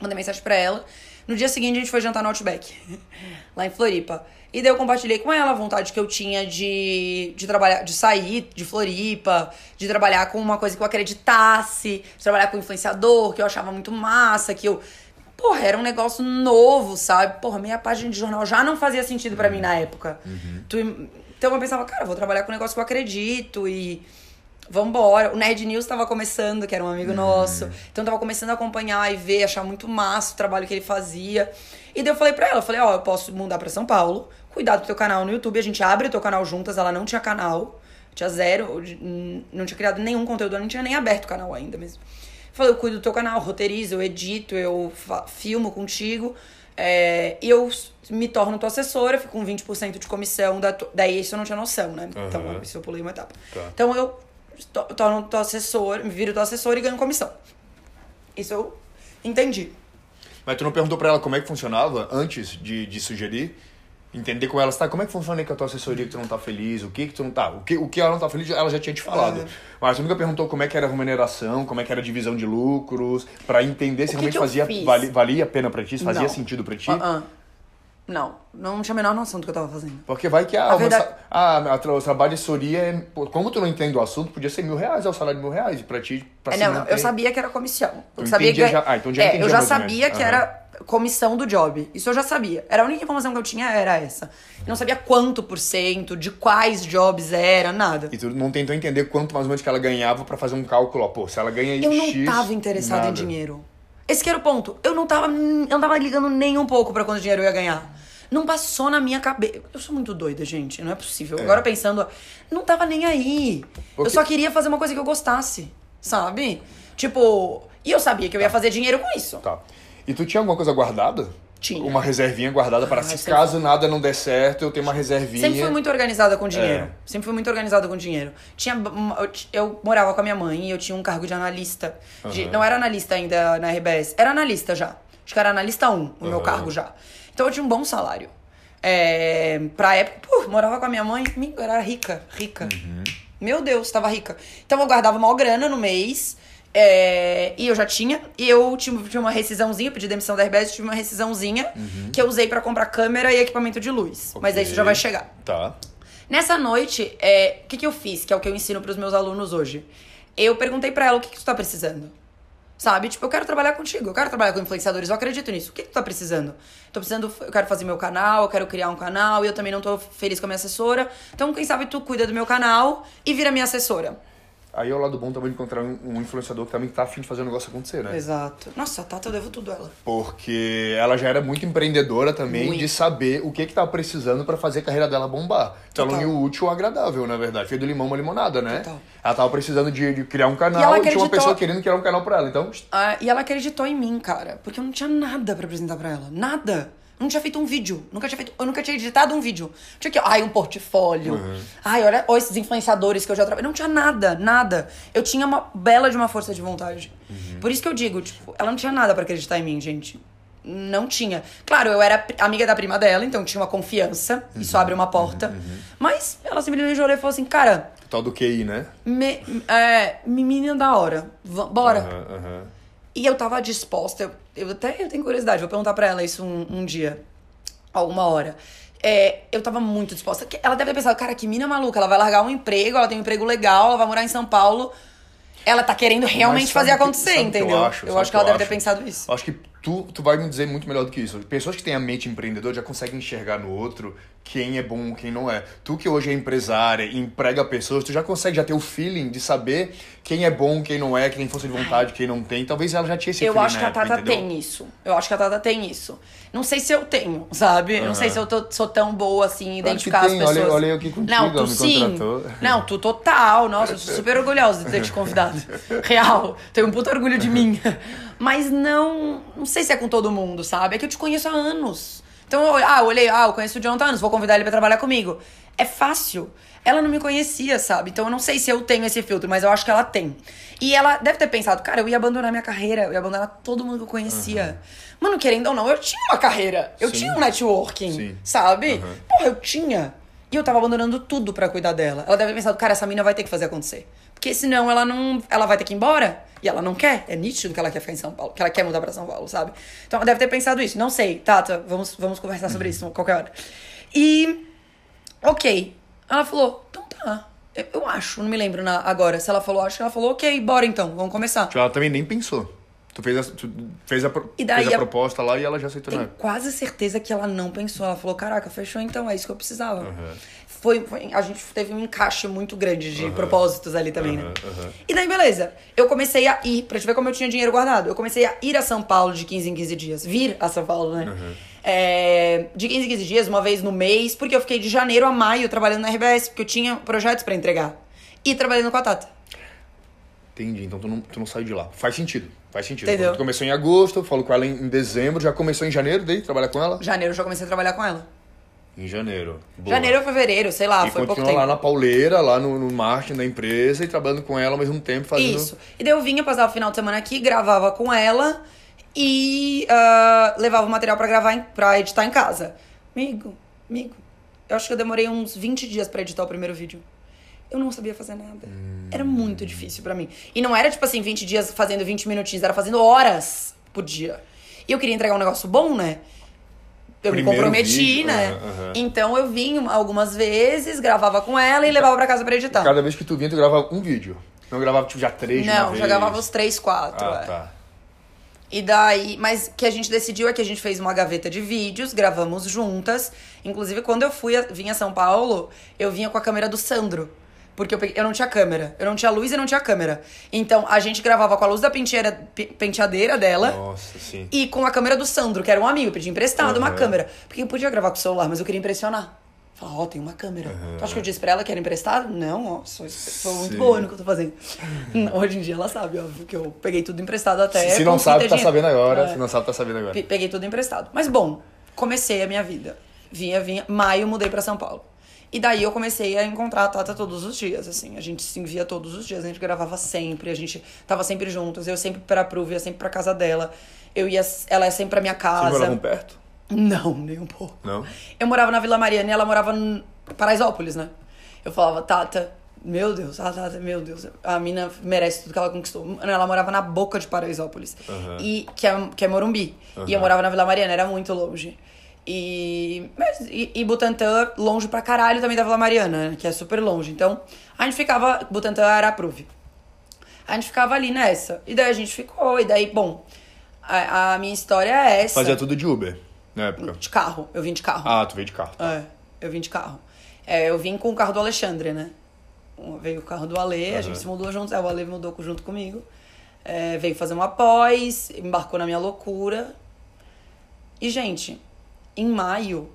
Mandei mensagem pra ela. No dia seguinte a gente foi jantar no Outback, <laughs> lá em Floripa. E daí eu compartilhei com ela a vontade que eu tinha de, de trabalhar, de sair de Floripa, de trabalhar com uma coisa que eu acreditasse, de trabalhar com influenciador, que eu achava muito massa, que eu. Porra, era um negócio novo, sabe? Porra, meia página de jornal já não fazia sentido pra mim na época. Tu- então eu pensava, cara, eu vou trabalhar com um negócio que eu acredito e. Vambora. O Nerd News tava começando, que era um amigo nosso. Então tava começando a acompanhar e ver, achar muito massa o trabalho que ele fazia. E daí eu falei pra ela, eu falei, ó, eu posso mudar pra São Paulo, cuidar do teu canal no YouTube, a gente abre o teu canal juntas, ela não tinha canal, tinha zero, não tinha criado nenhum conteúdo, ela não tinha nem aberto o canal ainda mesmo. Falei, eu cuido do teu canal, roteirizo, eu edito, eu filmo contigo. é, eu me torno tua assessora, fico com 20% de comissão. Da. Daí isso eu não tinha noção, né? Então, Aham. isso eu pulei uma etapa. Tá. Então eu torno tua assessora, me viro tua assessora e ganho comissão. Isso eu entendi. Mas tu não perguntou pra ela como é que funcionava antes de, de sugerir? Entender com ela, tá, como é que funciona aí com a tua assessoria que tu não tá feliz? O que que tu não tá? O que, o que ela não tá feliz, ela já tinha te falado. É. Mas tu nunca perguntou como é que era a remuneração, como é que era a divisão de lucros, pra entender se que realmente que fazia, fiz? vali- valia a pena pra ti, se fazia Não. sentido pra ti. Ah, ah. Não, não tinha a menor noção do que eu tava fazendo. Porque vai que A uma verdade- a o trabalho de assessoria, é, como tu não entende o assunto, podia ser mil reais, é o salário de mil reais. Pra ti, pra É, não, não, eu sabia que era comissão. Eu Tu sabia que... já- ah, então já é, eu já sabia que Aham. era comissão do job. Isso eu já sabia. Era a única informação que eu tinha era essa. Eu não sabia quanto por cento, de quais jobs era, nada. E tu não tentou entender quanto mais ou menos que ela ganhava pra fazer um cálculo, ó, pô, se ela ganha Eu não X, tava interessada em dinheiro. Esse que era o ponto. Eu não tava, eu não tava ligando nem um pouco pra quanto dinheiro eu ia ganhar. Não passou na minha cabeça. Eu sou muito doida, gente. Não é possível. Agora pensando, não tava nem aí. Eu Porque- só queria fazer uma coisa que eu gostasse, sabe? Tipo, e eu sabia que eu ia fazer dinheiro com isso. Tá. E tu tinha alguma coisa guardada? Tinha. Uma reservinha guardada para Ah, se caso nada não der certo, eu tenho uma reservinha. Sempre fui muito organizada com dinheiro. É. Sempre fui muito organizada com dinheiro. Tinha, eu, morava com a minha mãe e eu tinha um cargo de analista. De- Aham. Não era analista ainda na RBS. Era analista já. Acho que era analista 1, o meu Aham. cargo já. Então eu tinha um bom salário. É, pra época, pô, morava com a minha mãe, era rica, rica. Uhum. Meu Deus, tava rica. Então eu guardava maior grana no mês. É, e eu já tinha. E eu tinha, tinha uma rescisãozinha, eu pedi demissão da RBS, tive uma rescisãozinha que eu usei pra comprar câmera e equipamento de luz. Mas Ok. aí isso já vai chegar. Tá. Nessa noite, é, o que, que eu fiz? Que é o que eu ensino pros meus alunos hoje. Eu perguntei pra ela o que, que tu tá precisando. Sabe? Tipo, eu quero trabalhar contigo, eu quero trabalhar com influenciadores, eu acredito nisso. O que, que tu tá precisando? Tô precisando, eu quero fazer meu canal, eu quero criar um canal, e eu também não tô feliz com a minha assessora. Então, quem sabe tu cuida do meu canal e vira minha assessora. Aí é o lado bom também de encontrar um, influenciador que também tá afim de fazer o negócio acontecer, né? Exato. Nossa, a Tata eu devo tudo a ela. Porque ela já era muito empreendedora também Muito. de saber o que que tava precisando pra fazer a carreira dela bombar. Então ela Total. uniu o útil ao agradável, na verdade. Fez do limão uma limonada, né? Total. Ela tava precisando de, de criar um E canal ela e, tinha uma acreditou- pessoa querendo criar um canal pra ela. Então, Ah, e ela acreditou em mim, cara. Porque eu não tinha nada pra apresentar pra ela. Nada. Não tinha feito um vídeo. Nunca tinha feito, eu nunca tinha editado um vídeo. Tinha que, ai, um portfólio. Uhum. Ai, olha, olha esses influenciadores que eu já trabalhei. Não tinha nada, nada. Eu tinha uma bela de uma força de vontade. Uhum. Por isso que eu digo, tipo, ela não tinha nada pra acreditar em mim, gente. Não tinha. Claro, eu era amiga da prima dela, então tinha uma confiança. Isso Uhum. abre uma porta. Mas ela simplesmente olhou e falou assim, cara, tal do QI, né? me, é, menina da hora. Bora. Aham. E eu tava disposta, eu, eu até eu tenho curiosidade, vou perguntar pra ela isso um, um dia, alguma hora. É, eu tava muito disposta. Que- Ela deve ter pensado, cara, que mina maluca, ela vai largar um emprego, ela tem um emprego legal, ela vai morar em São Paulo. Ela tá querendo realmente fazer acontecer, que eu entendeu? acho? eu acho que ela eu deve ter acho? pensado isso. Acho que tu, tu vai me dizer muito melhor do que isso. Pessoas que têm a mente empreendedora já conseguem enxergar no outro quem é bom quem não é. Tu que hoje é empresária e emprega pessoas, tu já consegue já ter o feeling de saber quem é bom, quem não é, quem tem força de vontade, quem não tem. Talvez ela já tinha esse Eu feeling acho na que a Tata entendeu? tem isso. Eu acho que a Tata tem isso. Não sei se eu tenho, sabe? Eu Não sei se eu tô- sou tão boa assim em identificar que as pessoas. Olha- olha eu aqui contigo, Não, tu sim. contratou. <laughs> Não, tu total. Nossa, eu sou super orgulhosa de ter te convidado. Real. Tenho um puto orgulho de mim. <laughs> Mas não. Não sei se é com todo mundo, sabe? É que eu te conheço há anos. Então, eu, ah, eu olhei, ah, eu conheço o Jonathan há anos, vou convidar ele pra trabalhar comigo. É fácil. Ela não me conhecia, sabe? Então eu não sei se eu tenho esse filtro, mas eu acho que ela tem. E ela deve ter pensado, cara, eu ia abandonar minha carreira, eu ia abandonar todo mundo que eu conhecia. Mano, querendo ou não, eu tinha uma carreira. Eu Sim. tinha um networking, Sim. sabe? Aham. Porra, eu tinha. E eu tava abandonando tudo pra cuidar dela. Ela deve ter pensado, cara, essa mina vai ter que fazer acontecer. Porque senão ela não. Ela vai ter que ir embora. E ela não quer. É nítido que ela quer ficar em São Paulo. Que ela quer mudar pra São Paulo, sabe? Então ela deve ter pensado isso. Não sei, Tata, vamos, vamos conversar sobre isso qualquer hora. E. Ok. Ela falou, então tá. Eu, eu acho, não me lembro na- agora. Se ela falou, acho que ela falou, ok, bora então, vamos começar. Tipo, Ela também nem pensou. Tu fez a, tu fez a, pro- daí fez a a- proposta lá e ela já aceitou Tenho época. quase certeza que ela não pensou. Ela falou, caraca, fechou então, é isso que eu precisava. Aham. Foi, foi- a gente teve um encaixe muito grande de propósitos ali também, né? Aham, aham. E daí, beleza. Eu comecei a ir, pra te ver como eu tinha dinheiro guardado. Eu comecei a ir a São Paulo de 15 em 15 dias. Vir a São Paulo, né? É, de 15 em 15 dias, uma vez no mês, porque eu fiquei de janeiro a maio trabalhando na RBS, porque eu tinha projetos pra entregar. E trabalhando com a Tata. Entendi, então tu não, tu não saiu de lá. Faz sentido, faz sentido. Entendeu? Tu começou em agosto, falou com ela em, em dezembro, já começou em janeiro, daí trabalhar com ela? Janeiro eu já comecei a trabalhar com ela. Em janeiro. Boa. Janeiro ou fevereiro, sei lá, e foi pouco tempo. lá na pauleira, lá no, no marketing da empresa e trabalhando com ela ao mesmo tempo, fazendo... Isso. E daí eu vinha, passava o final de semana aqui, gravava com ela e ah, levava o material pra gravar, em, pra editar em casa. Amigo, amigo, eu acho que eu demorei uns 20 dias pra editar o primeiro vídeo. Eu não sabia fazer nada. Era muito difícil pra mim. E não era tipo assim, 20 dias fazendo 20 minutinhos, era fazendo horas por dia. E eu queria entregar um negócio bom, né? Eu me Primeiro comprometi, vídeo, né? aham. Então eu vim algumas vezes, gravava com ela e levava pra casa pra editar. Cada vez que tu vinha, tu gravava um vídeo. Não gravava, tipo, já três Não, já gravava os três, quatro. Ah, é. tá. E daí, mas que a gente decidiu é que a gente fez uma gaveta de vídeos, gravamos juntas. Inclusive, quando eu fui vim a São Paulo, eu vinha com a câmera do Sandro. Porque eu, peguei- eu não tinha câmera. Eu não tinha luz e não tinha câmera. Então, a gente gravava com a luz da penteira, pe- penteadeira dela. Nossa, sim. E com a câmera do Sandro, que era um amigo, eu pedi emprestado uma Uhum. câmera. Porque eu podia gravar com o celular, mas eu queria impressionar. Falar, ó, tem uma câmera. Tu acha que eu disse pra ela que era emprestado? Não, ó, sou, sou muito boa no que eu tô fazendo. <laughs> Hoje em dia ela sabe, óbvio, que eu peguei tudo emprestado até. Se não consegui sabe, tá dinheiro. sabendo agora. É. Se não sabe, tá sabendo agora. Pe- Peguei tudo emprestado. Mas bom, comecei a minha vida. Vinha, vinha. Maio mudei pra São Paulo. E daí eu comecei a encontrar a Tata todos os dias, assim. A gente se via todos os dias, a gente gravava sempre, a gente tava sempre juntas. Eu sempre pra Pruva, ia sempre pra casa dela. Eu ia, ela ia sempre pra minha Vocês casa. moravam perto? Não, nem um pouco. Não? Eu morava na Vila Mariana e ela morava em Paraisópolis, né? Eu falava, Tata, meu Deus, a Tata, meu Deus, a mina merece tudo que ela conquistou. Ela morava na boca de Paraisópolis, Aham. e, que, é, que é Morumbi. E eu morava na Vila Mariana, era muito longe. E, mas, e, e Butantã, longe pra caralho também da Vila Mariana, né? que é super longe. Então, a gente ficava, Butantã era a Pruve. A gente ficava ali nessa. E daí a gente ficou, e daí, bom, a, a minha história é essa. Fazia tudo de Uber, na época. De carro, eu vim de carro. Ah, tu veio de carro. É, eu vim de carro. É, eu vim com o carro do Alexandre, né? veio o carro do Ale, a gente se mudou juntos, aí o Ale mudou junto comigo. É, veio fazer uma pós, embarcou na minha loucura. E, gente, em maio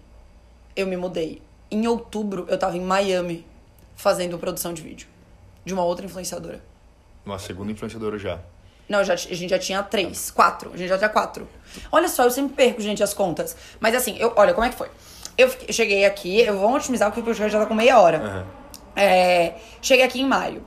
eu me mudei. Em outubro eu tava em Miami fazendo produção de vídeo. De uma outra influenciadora. Uma segunda influenciadora já. Não, já, a gente já tinha três, quatro. A gente já tinha quatro. Olha só, eu sempre perco, gente, as contas. Mas assim, eu, olha, como é que foi? Eu, fiquei- eu cheguei aqui, eu vou otimizar porque o podcast já tá com meia hora. Aham. É, cheguei aqui em maio.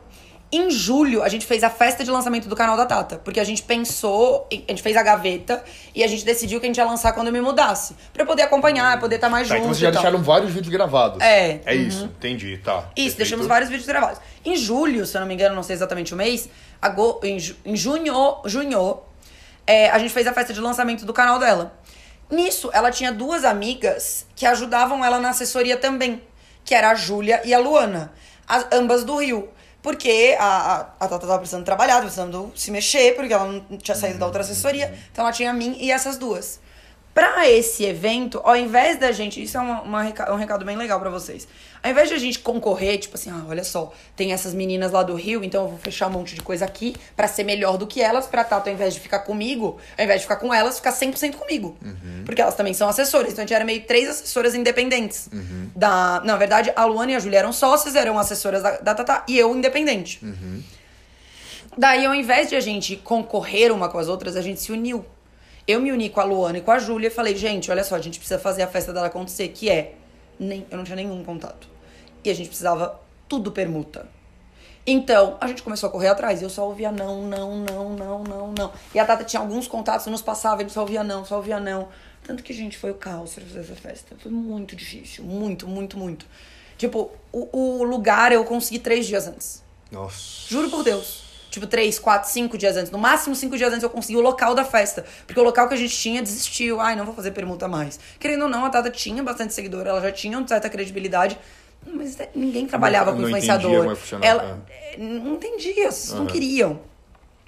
Em julho, a gente fez a festa de lançamento do canal da Tata. Porque a gente pensou, a gente fez a gaveta e a gente decidiu que a gente ia lançar quando eu me mudasse. Pra eu poder acompanhar, poder estar mais Tá, junto. então vocês já deixaram vários vídeos gravados. É, É isso, entendi, tá. Isso, Perfeito. deixamos vários vídeos gravados. Em julho, se eu não me engano, não sei exatamente o mês, em junho, junho é, a gente fez a festa de lançamento do canal dela. Nisso, ela tinha duas amigas que ajudavam ela na assessoria também, que era a Júlia e a Luana, as- ambas do Rio. Porque a, a, a Tata tava precisando trabalhar, tava precisando se mexer, porque ela não tinha saído da outra assessoria. Então ela tinha a mim e essas duas. Pra esse evento, ao invés da gente. Isso é uma, uma um recado bem legal pra vocês. Ao invés de a gente concorrer, tipo assim, ah, olha só, tem essas meninas lá do Rio, então eu vou fechar um monte de coisa aqui pra ser melhor do que elas, pra Tata, ao invés de ficar comigo, ao invés de ficar com elas, ficar 100% comigo. Porque elas também são assessoras. Então a gente era meio três assessoras independentes. Da, na verdade, a Luana e a Júlia eram sócias, eram assessoras da, da Tata, e eu independente. Daí, ao invés de a gente concorrer uma com as outras, a gente se uniu. Eu me uni com a Luana e com a Júlia e falei, gente, olha só, a gente precisa fazer a festa dela acontecer, que é. Nem, eu não tinha nenhum contato. E a gente precisava tudo permuta. Então, a gente começou a correr atrás. E eu só ouvia não, não, não, não, não, não. E a Tata tinha alguns contatos, nos passava, ele só ouvia não, só ouvia não. Tanto que, gente, foi o caos pra fazer essa festa. Foi muito difícil. Muito, muito, muito. Tipo, o, o lugar eu consegui três dias antes. Nossa. Juro por Deus. Tipo, três, quatro, cinco dias antes. No máximo, cinco dias antes eu consegui o local da festa. Porque o local que a gente tinha desistiu. Ai, não vou fazer permuta mais. Querendo ou não, a Tata tinha bastante seguidor, ela já tinha uma certa credibilidade. Mas é, ninguém trabalhava Não com entendia influenciador. é funcionava, ela é, não entendia, vocês não queriam.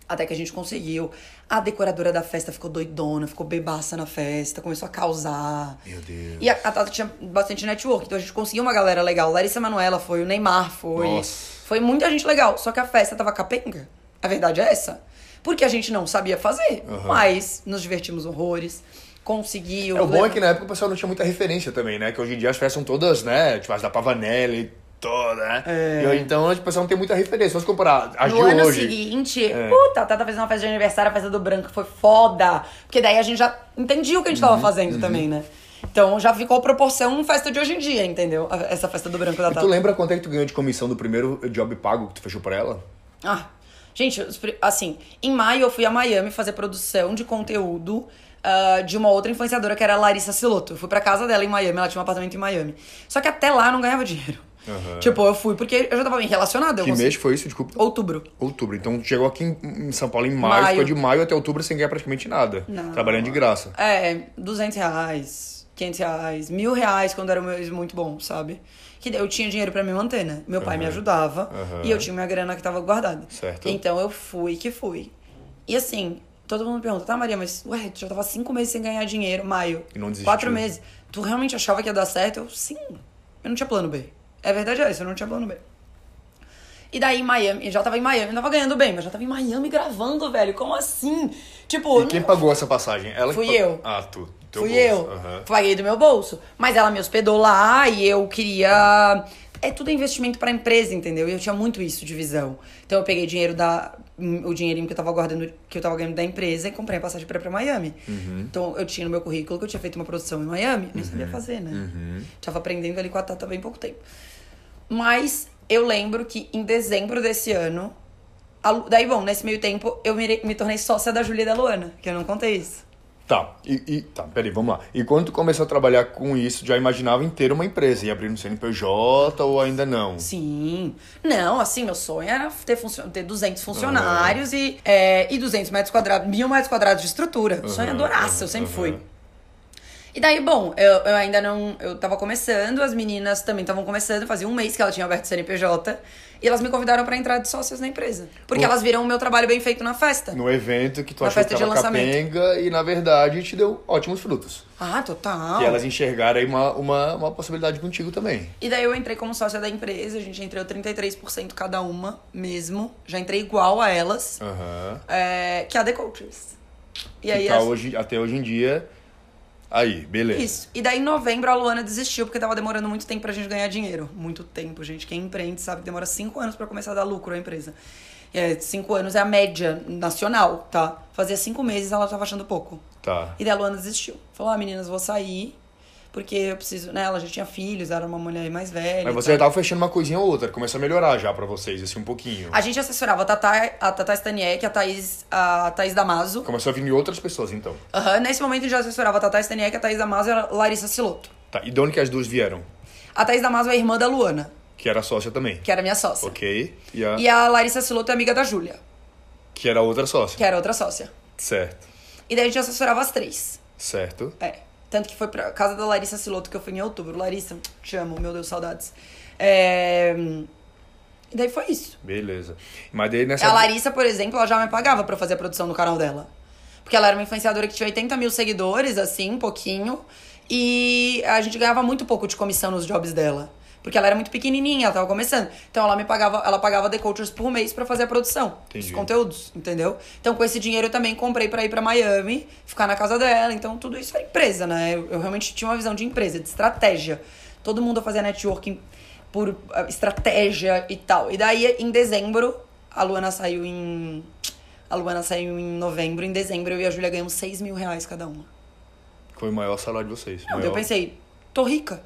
Até que a gente conseguiu. A decoradora da festa ficou doidona, ficou bebaça na festa, começou a causar. Meu Deus. E a, a Tata tinha bastante network, então a gente conseguiu uma galera legal. Larissa Manoela foi, o Neymar foi. Nossa. Foi muita gente legal. Só que a festa tava capenga. A verdade é essa. Porque a gente não sabia fazer. Mas nos divertimos horrores. Conseguiu. É, o bom é que na época o pessoal não tinha muita referência também, né? Que hoje em dia as festas são todas, né? Tipo, as da Pavanelli, toda, né? É. E então o pessoal não tem muita referência. Fosse comparar as No de ano hoje. seguinte, É. puta, a Tata fez uma festa de aniversário, a festa do branco foi foda. Porque daí a gente já entendia o que a gente Uhum, tava fazendo também, né? Então já ficou proporção festa de hoje em dia, entendeu? Essa festa do branco da E Tata. tu lembra quanto é que tu ganhou de comissão do primeiro job pago que tu fechou pra ela? Ah, gente, assim, em maio eu fui a Miami fazer produção de conteúdo ah, de uma outra influenciadora que era a Larissa Siloto. Eu fui pra casa dela em Miami, ela tinha um apartamento em Miami. Só que até lá eu não ganhava dinheiro. Aham. Tipo, eu fui porque eu já tava bem relacionada. Que consegui- mês foi isso? Desculpa. Outubro. Outubro. Então chegou aqui em, em São Paulo em maio, Maio. ficou de maio até outubro sem ganhar praticamente nada. Não. Trabalhando de graça. É, 200 reais, 500 reais, mil reais quando era um mês muito bom, sabe? Que eu tinha dinheiro pra me manter, né? Meu pai me ajudava Aham. e eu tinha minha grana que tava guardada. Certo. Então eu fui que fui. E assim, todo mundo pergunta, tá, Maria, mas ué, tu já tava cinco meses sem ganhar dinheiro, maio. E não desistiu. Quatro meses. Tu realmente achava que ia dar certo? Eu, sim. Eu não tinha plano B. É verdade é isso, eu não tinha plano B. E daí em Miami, eu já tava em Miami, não tava ganhando bem, mas já tava em Miami gravando, velho. Como assim? Tipo, E quem pagou essa passagem? Ela que Fui pa- eu. Ah, tu. Teu Fui bolso. eu. Aham. Paguei do meu bolso. Mas ela me hospedou lá e eu queria. É tudo investimento pra empresa, entendeu? E eu tinha muito isso de visão. Então eu peguei dinheiro da. O dinheirinho que eu tava guardando, que eu tava ganhando da empresa e comprei a passagem pra ir pra Miami. Uhum. Então eu tinha no meu currículo que eu tinha feito uma produção em Miami. Nem sabia fazer, né? Uhum. Tava aprendendo ali com a Tata bem pouco tempo. Mas eu lembro que em dezembro desse ano. a Daí, bom, nesse meio tempo, eu me, me tornei sócia da Júlia e da Luana, que eu não contei isso. Tá, e, e- tá, peraí, vamos lá. E quando tu começou a trabalhar com isso, já imaginava ter uma empresa e abrir um CNPJ ou ainda não? Sim. Não, assim, meu sonho era ter, ter 200 funcionários e, é, e 200 metros quadrados, mil metros quadrados de estrutura. O sonho é Aham, adoraça, eu sempre fui. E daí, bom, eu, eu ainda não. Eu tava começando, as meninas também estavam começando, fazia um mês que ela tinha aberto o CNPJ. E elas me convidaram pra entrar de sócias na empresa. Porque Pô. elas viram o meu trabalho bem feito na festa. No evento que tu Na achou que festa de tava lançamento. capenga e, na verdade, te deu ótimos frutos. Ah, total. E elas enxergaram aí uma, uma, uma possibilidade contigo também. E daí eu entrei como sócia da empresa, a gente entrou 33% cada uma mesmo. Já entrei igual a elas, Aham. é, que é a The Cultures. E Que aí tá as- hoje, até hoje em dia. Aí, beleza. Isso. E daí em novembro a Luana desistiu porque tava demorando muito tempo pra gente ganhar dinheiro. Muito tempo, gente. Quem empreende sabe que demora cinco anos pra começar a dar lucro à empresa. É, cinco anos é a média nacional, tá? Fazia cinco meses ela tava achando pouco. Tá. E daí a Luana desistiu. Falou, ah, meninas, vou sair. Porque eu preciso, né? Ela já tinha filhos, era uma mulher mais velha. Mas você já tava fechando uma coisinha ou outra. Começou a melhorar já pra vocês, assim, um pouquinho. A gente assessorava a Tata, a Tata Staniek, a Thaís, a Thaís Damaso. Começou a vir outras pessoas, então. Aham, Nesse momento a gente já assessorava a Tata Staniek, a Thaís Damaso e a Larissa Siloto. Tá. E de onde que as duas vieram? A Thaís Damaso é irmã da Luana, Que era sócia também. que era minha sócia. Ok. E a... E a Larissa Siloto é amiga da Júlia, Que era outra sócia. que era outra sócia. Certo. E daí a gente assessorava as três. Certo. É. Tanto que foi pra casa da Larissa Siloto que eu fui em outubro. Larissa, te amo, meu Deus, saudades. É... E daí foi isso. Beleza. Mas daí nessa. A Larissa, por exemplo, ela já me pagava pra fazer a produção do canal dela. Porque ela era uma influenciadora que tinha 80 mil seguidores, assim, um pouquinho. E a gente ganhava muito pouco de comissão nos jobs dela. Porque ela era muito pequenininha, ela tava começando. Então ela me pagava, ela pagava The Cultures por mês pra fazer a produção Entendi. dos conteúdos, entendeu? Então com esse dinheiro eu também comprei pra ir pra Miami, ficar na casa dela. Então tudo isso é empresa, né? Eu, eu realmente tinha uma visão de empresa, de estratégia. Todo mundo fazia networking por ah, estratégia e tal. E daí em dezembro, a Luana saiu em. A Luana saiu em novembro, em dezembro eu e a Júlia ganhamos 6 mil reais cada uma. Foi o maior salário de vocês. Não, maior... eu pensei, tô rica.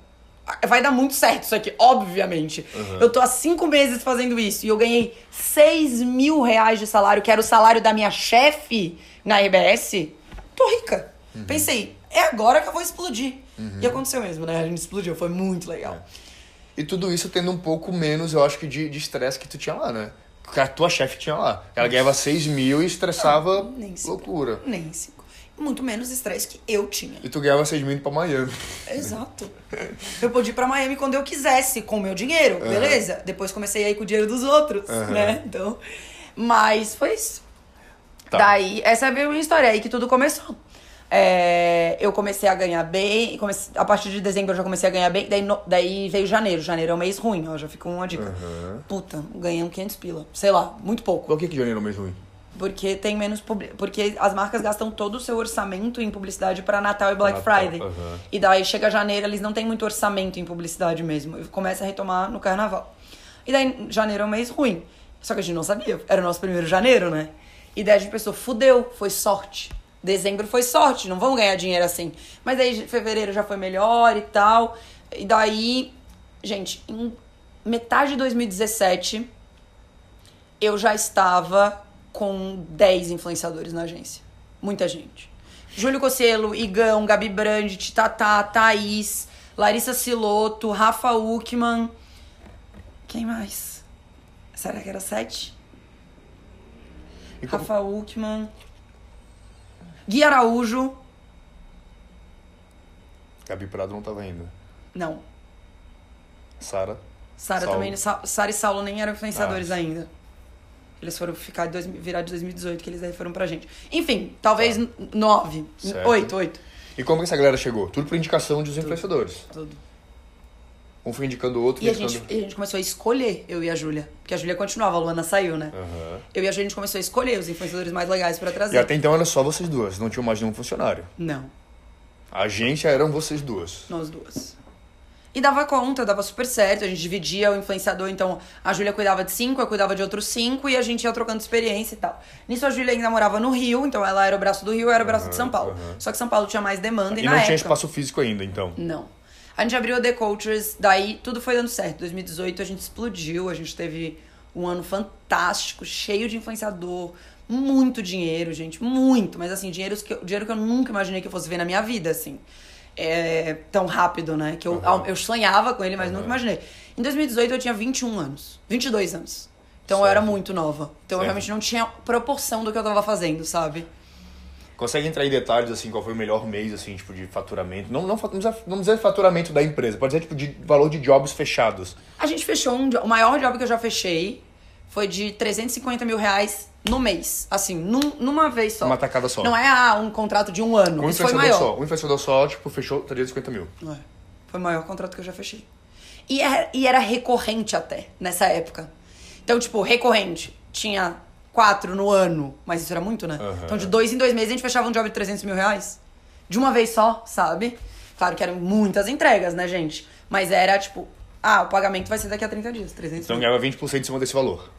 Vai dar muito certo isso aqui, obviamente. Eu tô há cinco meses fazendo isso e eu ganhei 6 mil reais de salário, que era o salário da minha chefe na RBS. Tô rica. Pensei, é agora que eu vou explodir. E aconteceu mesmo, né? A gente explodiu, foi muito legal. E tudo isso tendo um pouco menos, eu acho que, de estresse que tu tinha lá, né? Porque a tua chefe tinha lá. Ela ganhava 6 mil e estressava Nem loucura. Nem. Muito menos estresse que eu tinha. E tu ganhava 6 mil pra Miami. Exato. Eu podia ir pra Miami quando eu quisesse, com o meu dinheiro, beleza? Depois comecei a ir com o dinheiro dos outros, né? Então. Mas foi isso. Tá. Daí, essa é a minha história, aí que tudo começou. É, eu comecei a ganhar bem, comecei- a partir de dezembro eu já comecei a ganhar bem, daí, no- daí veio janeiro. Janeiro é um mês ruim, ó, já ficou uma dica. Puta, ganhei um 500 pila, sei lá, muito pouco. Por que que janeiro é o mês ruim? Porque tem menos porque as marcas gastam todo o seu orçamento em publicidade para Natal e Black Natal, Friday. aham. E daí chega janeiro, eles não têm muito orçamento em publicidade mesmo. E começa a retomar no carnaval. E daí janeiro é um mês ruim. Só que a gente não sabia, era o nosso primeiro janeiro, né? E daí a gente pensou, fudeu, foi sorte. Dezembro foi sorte, não vamos ganhar dinheiro assim. Mas daí fevereiro já foi melhor e tal. E daí, gente, em metade de 2017, eu já estava com 10 influenciadores na agência. Muita gente. Júlio Cocielo, Igão, Gabi Brandi, Titatá, Thaís, Larissa Siloto, Rafa Uckman. Quem mais? Será que era sete? E como- Rafa Uckman. Gui Araújo. Gabi Prado não tava indo. Não. Sara. Sara também. Sa- Sara e Saulo nem eram influenciadores Ah. ainda. Eles foram ficar dois, virar de 2018, que eles aí foram pra gente. Enfim, talvez n- nove. Tá. Certo. Oito, oito. E como que essa galera chegou? Tudo por indicação dos influenciadores. Tudo. Um foi indicando o outro, E a, gente, e a gente começou a escolher, eu e a Júlia. Porque a Júlia continuava, a Luana saiu, né? Aham. Eu e a Júlia, a gente começou a escolher os influenciadores mais legais pra trazer. E até então era só vocês duas, não tinham mais nenhum funcionário. Não, A agência eram vocês duas. nós duas. E dava conta, dava super certo. A gente dividia o influenciador, então a Júlia cuidava de cinco, eu cuidava de outros cinco, e a gente ia trocando experiência e tal. Nisso a Júlia ainda morava no Rio, então ela era o braço do Rio, eu era o braço de São Paulo. aham. Só que São Paulo tinha mais demanda e, E não tinha época... espaço físico ainda, então. Não. A gente abriu a The Cultures, daí tudo foi dando certo. 2018 a gente explodiu, a gente teve um ano fantástico, cheio de influenciador, muito dinheiro, gente, muito. Mas assim, dinheiro que, eu- dinheiro que eu nunca imaginei que eu fosse ver na minha vida, assim. É, tão rápido, né? Que eu, Aham. eu sonhava com ele, mas nunca imaginei. Em 2018 eu tinha 21 anos, 22 anos. Então eu era Certo. muito nova. Então eu Certo. realmente não tinha proporção do que eu tava fazendo, sabe? Consegue entrar em detalhes, assim, qual foi o melhor mês, assim, tipo, de faturamento? Não, não, não, precisa faturamento da empresa, pode ser, tipo, de valor de jobs fechados. A gente fechou um. O maior job que eu já fechei foi de 350 mil reais no mês. Assim, num- numa vez só. Uma tacada só. Não é ah, um contrato de um ano. Um Isso foi maior. só. Um influenciador só, tipo, fechou 350 mil. É, foi o maior contrato que eu já fechei. E era, e era recorrente até, nessa época. Então, tipo, recorrente. Tinha quatro no ano, mas isso era muito, né? Aham. Então, de dois em dois meses, a gente fechava um job de 300 mil reais. De uma vez só, sabe? Claro que eram muitas entregas, né, gente? Mas era, tipo, ah, o pagamento vai ser daqui a 30 dias, 300 Então mil. ganhava 20% em cima desse valor.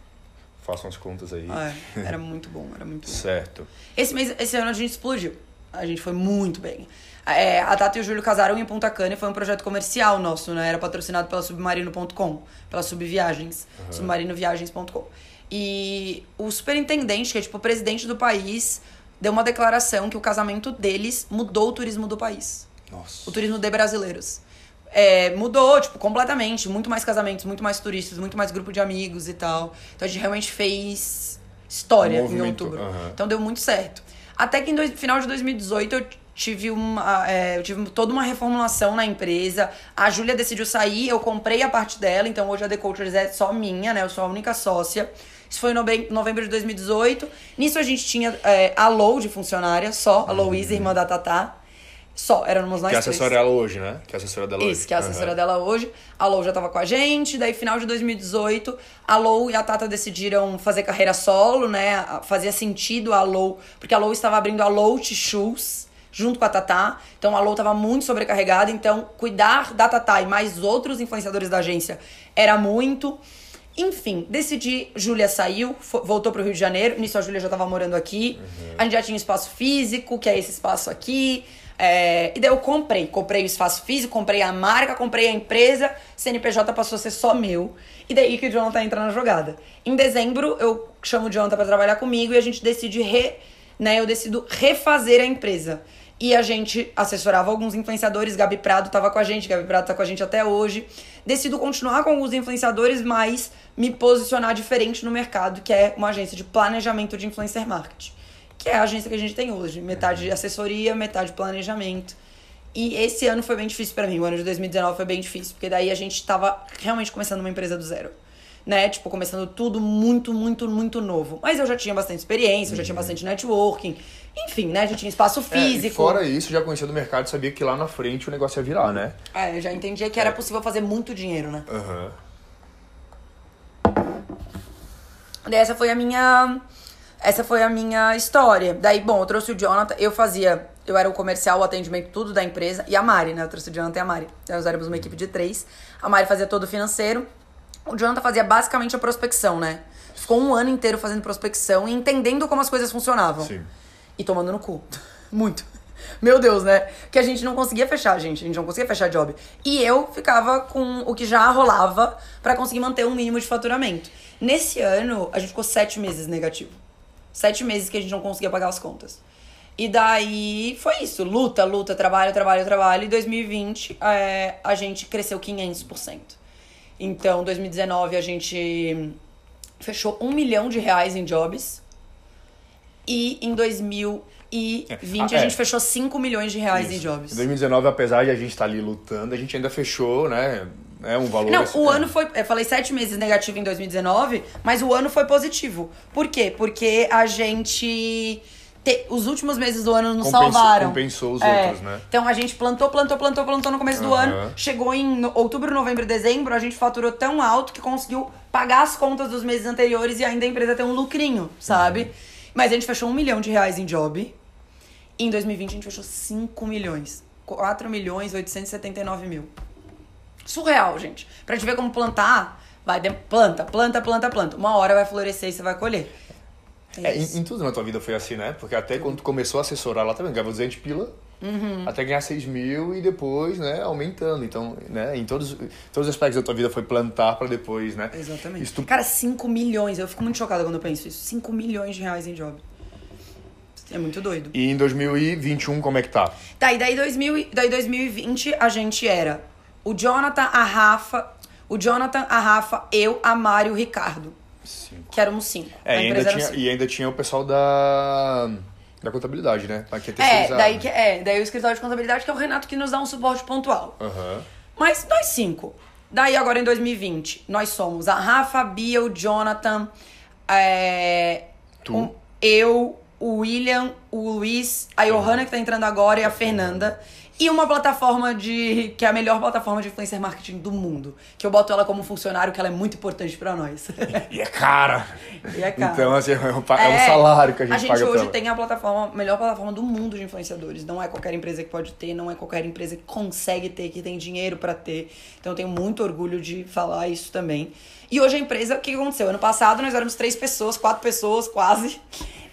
Façam as contas aí. É, <laughs> era muito bom, era muito bom. Certo. Esse mês, esse ano a gente explodiu. A gente foi muito bem. É, a Tata e o Júlio casaram em Punta Cana e foi um projeto comercial nosso, né? Era patrocinado pela Submarino.com, pela Subviagens, submarinoviagens.com. E o superintendente, que é tipo o presidente do país, deu uma declaração que o casamento deles mudou o turismo do país. Nossa. O turismo de brasileiros. É, mudou, tipo, completamente. Muito mais casamentos, muito mais turistas, muito mais grupo de amigos e tal. Então a gente realmente fez história Um em outubro. Então deu muito certo. Até que dois- final de 2018 eu tive uma. é, eu tive toda uma reformulação na empresa. A Júlia decidiu sair, eu comprei a parte dela, então hoje a The Cultures é só minha, né? Eu sou a única sócia. Isso foi em novembro de 2018. Nisso a gente tinha é, a Lou de funcionária, só, a Louise, irmã da Tatá. Só, éramos nós Que é a três. assessora dela hoje, né? Que é a assessora dela hoje. Isso, que é a assessora Aham. dela hoje. A Lou já tava com a gente. Daí, final de 2018, a Lou e a Tata decidiram fazer carreira solo, né? Fazia sentido a Lou, porque a Lou estava abrindo a Lout Shoes junto com a Tatá. Então, a Lou tava muito sobrecarregada. Então, cuidar da Tatá e mais outros influenciadores da agência era muito. Enfim, decidi. Júlia saiu, voltou pro Rio de Janeiro. Nisso, a Júlia já tava morando aqui. A gente já tinha espaço físico, que é esse espaço aqui. É, e daí eu comprei. Comprei o espaço físico, comprei a marca, comprei a empresa. CNPJ passou a ser só meu. E daí que o Jonathan entra na jogada. Em dezembro, eu chamo o Jonathan pra trabalhar comigo e a gente decide re, né, eu decido refazer a empresa. E a gente assessorava alguns influenciadores, Gabi Prado tava com a gente, Gabi Prado tá com a gente até hoje. Decido continuar com alguns influenciadores, mas me posicionar diferente no mercado, que é uma agência de planejamento de influencer marketing. Que é a agência que a gente tem hoje. Metade assessoria, metade planejamento. E esse ano foi bem difícil pra mim. O ano de 2019 foi bem difícil, porque daí a gente tava realmente começando uma empresa do zero. Né? Tipo, começando tudo muito, muito, muito novo. Mas eu já tinha bastante experiência, eu já tinha bastante networking. Enfim, né? Já tinha espaço Uhum. É, físico. fora isso, já conhecia do mercado, sabia que lá na frente o negócio ia virar, né? É, eu já entendia que era possível fazer muito dinheiro, né? Aham. Daí essa foi a minha. Essa foi a minha história. Daí, bom, eu trouxe o Jonathan, eu fazia. Eu era o comercial, o atendimento, tudo da empresa. E a Mari, né? Eu trouxe o Jonathan e a Mari. Nós éramos uma equipe de três. A Mari fazia todo o financeiro. O Jonathan fazia basicamente a prospecção, né? Ficou um ano inteiro fazendo prospecção e entendendo como as coisas funcionavam. Sim. E tomando no cu. <laughs> Muito. Meu Deus, né? Que a gente não conseguia fechar, gente. A gente não conseguia fechar job. E eu ficava com o que já rolava pra conseguir manter um mínimo de faturamento. Nesse ano, a gente ficou sete meses negativo. Sete meses que a gente não conseguia pagar as contas. E daí foi isso. Luta, luta, trabalho, trabalho, trabalho. E 2020 é, a gente cresceu 500%. Então, 2019 a gente fechou um milhão de reais em jobs. E em 2020 Ah, a é. gente fechou 5 milhões de reais em Isso. jobs. Em 2019, apesar de a gente estar ali lutando, a gente ainda fechou, né? É um valor. Não, assim, o é. ano foi. Eu falei sete meses negativo em 2019, mas o ano foi positivo. Por quê? Porque a gente. te- os últimos meses do ano nos Compensou- salvaram. compensou os É. outros, né? Então a gente plantou, plantou, plantou, plantou no começo do Aham. ano. Chegou em no- outubro, novembro e dezembro, a gente faturou tão alto que conseguiu pagar as contas dos meses anteriores e ainda a empresa tem um lucrinho, sabe? Uhum. Mas a gente fechou um milhão de reais em job. Em 2020 a gente fechou 5 milhões. 4 milhões 879 mil. Surreal, gente. Pra gente ver como plantar, vai, planta, planta, planta, planta. Uma hora vai florescer e você vai colher. É, isso. em, em tudo na tua vida foi assim, né? Porque até quando tu começou a assessorar lá também, ganhava 200 pila, Uhum. até ganhar 6 mil e depois, né, aumentando. Então, né, em todos, todos os aspectos da tua vida foi plantar pra depois, né? Exatamente. Tu- Cara, 5 milhões. Eu fico muito chocada quando eu penso isso. 5 milhões de reais em job. É muito doido. E em 2021, como é que tá? Tá, e daí, 2000, e- daí 2020 a gente era o Jonathan, a Rafa, o Jonathan, a Rafa, eu, a Mari e o Ricardo. Cinco. Que éramos cinco. É, e ainda, tinha, cinco. e ainda tinha o pessoal da. Da contabilidade, né? Aqui é É, daí, que, é, daí o escritório de contabilidade que é o Renato que nos dá um suporte pontual. Aham. Mas nós cinco. Daí agora em 2020, nós somos a Rafa, a Bia, o Jonathan, é, Tu. um- eu, o William, o Luiz, a Johanna que tá entrando agora e a Fernanda. E uma plataforma de. que é a melhor plataforma de influencer marketing do mundo. Que eu boto ela como funcionário, que ela é muito importante pra nós. E é cara. E é cara. Então, assim, é um, pa- é um salário que a gente, A gente paga hoje tem a plataforma, a melhor plataforma do mundo de influenciadores. Não é qualquer empresa que pode ter, não é qualquer empresa que consegue ter, que tem dinheiro pra ter. Então eu tenho muito orgulho de falar isso também. E hoje a empresa, o que aconteceu? Ano passado nós éramos três pessoas, quatro pessoas quase.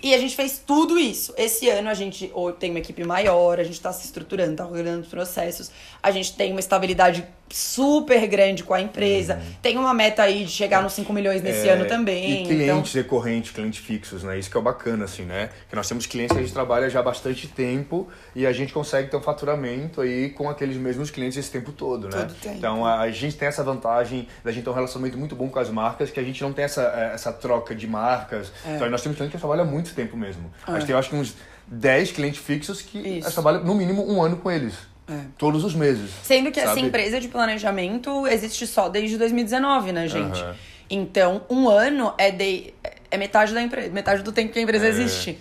E a gente fez tudo isso. Esse ano a gente ou tem uma equipe maior, a gente tá se estruturando, tá organizando os processos. A gente tem uma estabilidade super grande com a empresa. Tem uma meta aí de chegar nos 5 milhões nesse É, ano também. E então... clientes recorrentes, clientes fixos, né? Isso que é o bacana, assim, né? Que nós temos clientes que a gente trabalha já há bastante tempo e a gente consegue ter um faturamento aí com aqueles mesmos clientes esse tempo todo, né? Todo tempo. Então a, gente tem essa vantagem da gente ter um relacionamento muito bom com as marcas, que a gente não tem essa, eh, essa troca de marcas. É. Então nós temos clientes que trabalham há muito tempo mesmo. A gente tem, eu acho que uns 10 clientes fixos que a gente Isso. trabalha no mínimo um ano com eles. É. Todos os meses. Sendo que essa sabe? empresa de planejamento existe só desde 2019, né, gente? Aham. Então, um ano é, de, é metade da empresa, metade do tempo que a empresa É. existe.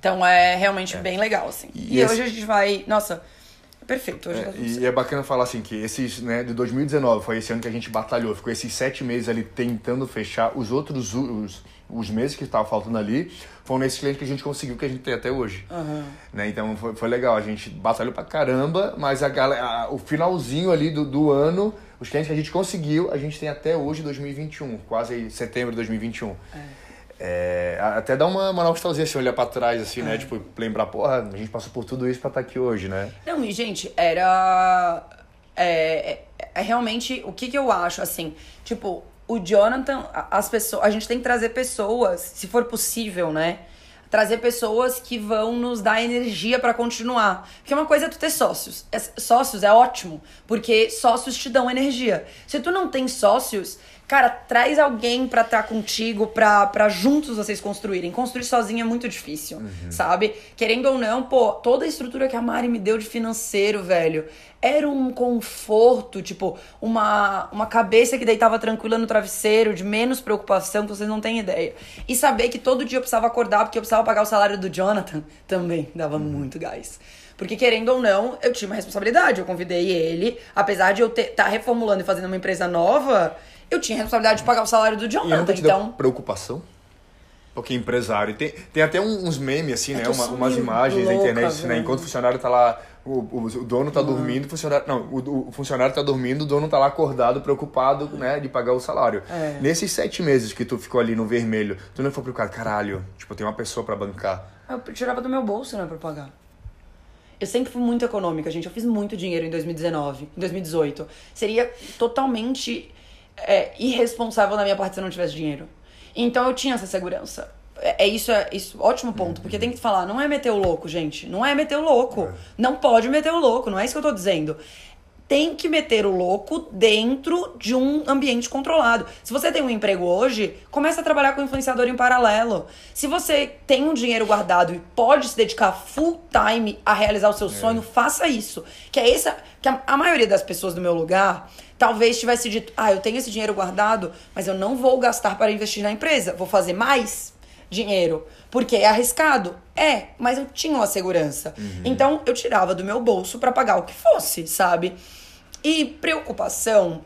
Então é realmente bem legal, assim. E E, esse- hoje a gente vai. Nossa, perfeito. Hoje É, e é bacana falar assim que esses, né, de 2019, foi esse ano que a gente batalhou, ficou esses sete meses ali tentando fechar, os outros, os, os meses que estavam faltando ali, foram nesses clientes que a gente conseguiu que a gente tem até hoje. Aham. Né? Então foi, foi legal, a gente batalhou pra caramba, mas a galera, o finalzinho ali do, do ano, os clientes que a gente conseguiu, a gente tem até hoje 2021, quase setembro de 2021. É, a- até dá uma, uma nostalgia assim, olhar pra trás, assim, É. né? Tipo, lembrar, porra, a gente passou por tudo isso pra estar aqui hoje, né? Não, e gente, era. É, é, é realmente o que, que eu acho, assim, tipo, o Jonathan, as pessoas. A gente tem que trazer pessoas, se for possível, né? Trazer pessoas que vão nos dar energia pra continuar. Porque uma coisa é tu ter sócios. É- Sócios é ótimo, porque sócios te dão energia. Se tu não tem sócios, cara, traz alguém pra estar contigo, pra, pra juntos vocês construírem. Construir sozinho é muito difícil, sabe? Querendo ou não, pô, toda a estrutura que a Mari me deu de financeiro, velho, era um conforto, tipo, uma, uma cabeça que deitava tranquila no travesseiro, de menos preocupação, que vocês não têm ideia. E saber que todo dia eu precisava acordar porque eu precisava pagar o salário do Jonathan, também dava muito gás. Porque, querendo ou não, eu tinha uma responsabilidade. Eu convidei ele, apesar de eu estar reformulando e fazendo uma empresa nova, eu tinha a responsabilidade de pagar o salário do nunca te Então, preocupação? Porque empresário. Tem, tem até uns memes, assim, É né? Uma- umas imagens na louca, internet, né? velho. Enquanto o funcionário tá lá. O, o, o dono tá dormindo, o funcionário. Não, o, o funcionário tá dormindo, o dono tá lá acordado, preocupado, né, de pagar o salário. É. Nesses sete meses que tu ficou ali no vermelho, tu não foi preocupado, caralho, tipo, tem uma pessoa pra bancar. eu tirava do meu bolso, né, pra pagar. Eu sempre fui muito econômica, gente. Eu fiz muito dinheiro em 2019, em 2018. Seria totalmente é, irresponsável da minha parte se eu não tivesse dinheiro. Então eu tinha essa segurança. É, é isso, é isso, ótimo ponto. Porque tem que falar, não é meter o louco, gente. Não é meter o louco. Não pode meter o louco, não é isso que eu tô dizendo. Tem que meter o louco dentro de um ambiente controlado. Se você tem um emprego hoje, começa a trabalhar com influenciador em paralelo. Se você tem um dinheiro guardado e pode se dedicar full time a realizar o seu sonho, faça isso. Que é essa que a, a maioria das pessoas do meu lugar talvez tivesse dito: "Ah, eu tenho esse dinheiro guardado, mas eu não vou gastar para investir na empresa, vou fazer mais dinheiro, porque é arriscado". É, mas eu tinha uma segurança. Então eu tirava do meu bolso para pagar o que fosse, sabe? E preocupação,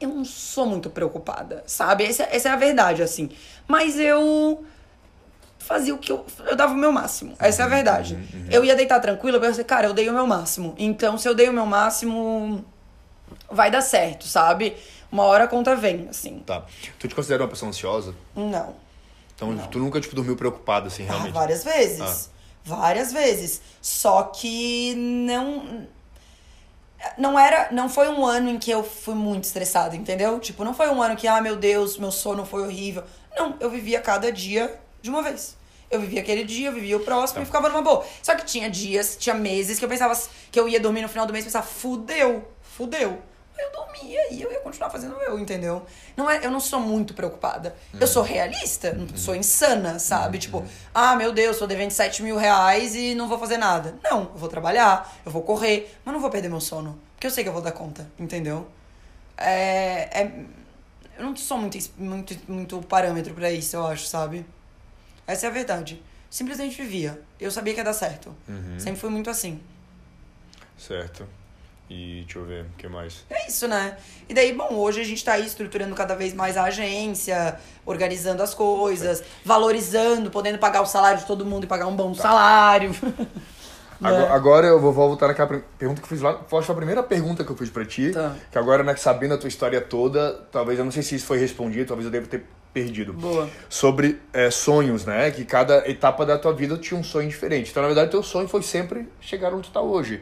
eu não sou muito preocupada, sabe? Essa, essa é a verdade, assim. Mas eu fazia o que eu. Eu dava o meu máximo. Essa é a verdade. Eu ia deitar tranquila, eu pensei, cara, eu dei o meu máximo. Então, se eu dei o meu máximo, vai dar certo, sabe? Uma hora a conta vem, assim. Tá. Tu te considera uma pessoa ansiosa? Não. Então tu nunca, tipo, dormiu preocupado, assim, Ah, realmente? várias vezes. Várias vezes. Só que não. Não era. Não foi um ano em que eu fui muito estressada, entendeu? Tipo, não foi um ano que, ah, meu Deus, meu sono foi horrível. Não, eu vivia cada dia de uma vez. Eu vivia aquele dia, eu vivia o próximo e ficava numa boa. Só que tinha dias, tinha meses que eu pensava que eu ia dormir no final do mês e pensava, fudeu, fudeu. eu dormia e eu ia continuar fazendo eu, entendeu? Não é, eu não sou muito preocupada. Eu sou realista, não sou insana, sabe? Tipo, ah, meu Deus, tô devendo 7 mil reais e não vou fazer nada. Não, eu vou trabalhar, eu vou correr, mas não vou perder meu sono. Porque eu sei que eu vou dar conta, entendeu? É, é, eu não sou muito, muito, muito parâmetro pra isso, eu acho, sabe? Essa é a verdade. Simplesmente vivia. Eu sabia que ia dar certo. Sempre fui muito assim. Certo. E deixa eu ver, o que mais? É isso, né? E daí, bom, hoje a gente tá aí estruturando cada vez mais a agência, organizando as coisas, valorizando, podendo pagar o salário de todo mundo e pagar um bom salário. <laughs> Agora, Né? agora eu vou voltar naquela pergunta que eu fiz lá. Foi a primeira pergunta que eu fiz pra ti. Tá. Que agora, né, sabendo a tua história toda, talvez eu não sei se isso foi respondido, talvez eu deva ter perdido. Boa. Sobre é, sonhos, né? Que cada etapa da tua vida tinha um sonho diferente. Então, na verdade, teu sonho foi sempre chegar onde tu tá hoje.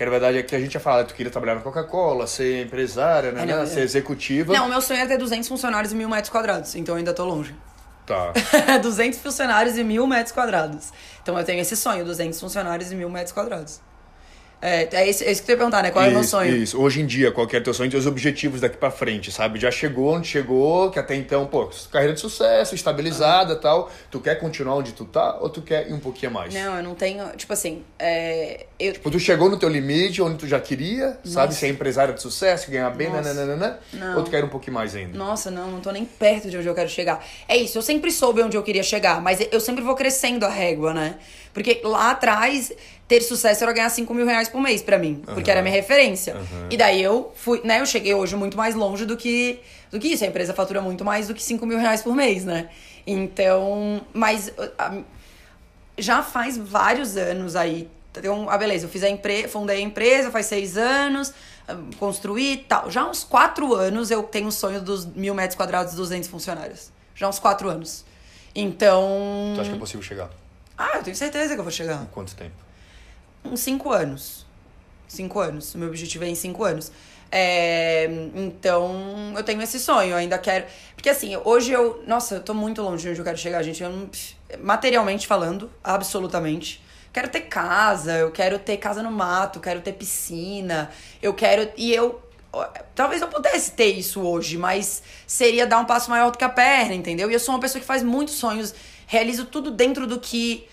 Que na verdade é que a gente ia falar, tu queria trabalhar na Coca-Cola, ser empresária, né? É, não, né, é. Ser executiva. Não, o meu sonho era ter 200 funcionários e mil metros quadrados, então eu ainda tô longe. Tá. <laughs> 200 funcionários e mil metros quadrados. Então eu tenho esse sonho, 200 funcionários e mil metros quadrados. É, é isso, é isso que tu ia perguntar, né? Qual é o meu Isso, sonho? Isso. Hoje em dia, qual que é teu sonho e teus objetivos daqui pra frente, sabe? Já chegou onde chegou, que até então, pô, carreira de sucesso, estabilizada e tal. Tu quer continuar onde tu tá ou tu quer ir um pouquinho mais? Não, eu não tenho. Tipo assim, é, eu, Tipo, tu chegou no teu limite, onde tu já queria, sabe? Nossa. Ser empresária de sucesso, ganhar bem, Nossa. nananana, Não. ou tu quer ir um pouquinho mais ainda? Nossa, não, não tô nem perto de onde eu quero chegar. É isso, eu sempre soube onde eu queria chegar, mas eu sempre vou crescendo a régua, né? Porque lá atrás, ter sucesso era ganhar 5 mil reais por mês pra mim, porque era a minha referência. E daí eu fui, né? Eu cheguei hoje muito mais longe do que, do que isso. A empresa fatura muito mais do que 5 mil reais por mês, né? Então, mas já faz vários anos aí. Então, ah, beleza, eu fiz a empre... fundei a empresa faz seis anos, ah, construí e tal. Já há uns quatro anos eu tenho o sonho dos mil metros quadrados, 200 funcionários. Já há uns quatro anos. Então. Tu acha que é possível chegar? Ah, eu tenho certeza que eu vou chegar. Em quanto tempo? Uns cinco anos. Cinco anos. O meu objetivo é em cinco anos. É, então, eu tenho esse sonho, eu ainda quero. Porque assim, hoje eu. Nossa, eu tô muito longe de onde eu quero chegar, gente. Eu não, materialmente falando, absolutamente. Quero ter casa, eu quero ter casa no mato, quero ter piscina, eu quero. E eu. Talvez eu pudesse ter isso hoje, mas seria dar um passo maior do que a perna, entendeu? E eu sou uma pessoa que faz muitos sonhos, realizo tudo dentro do que.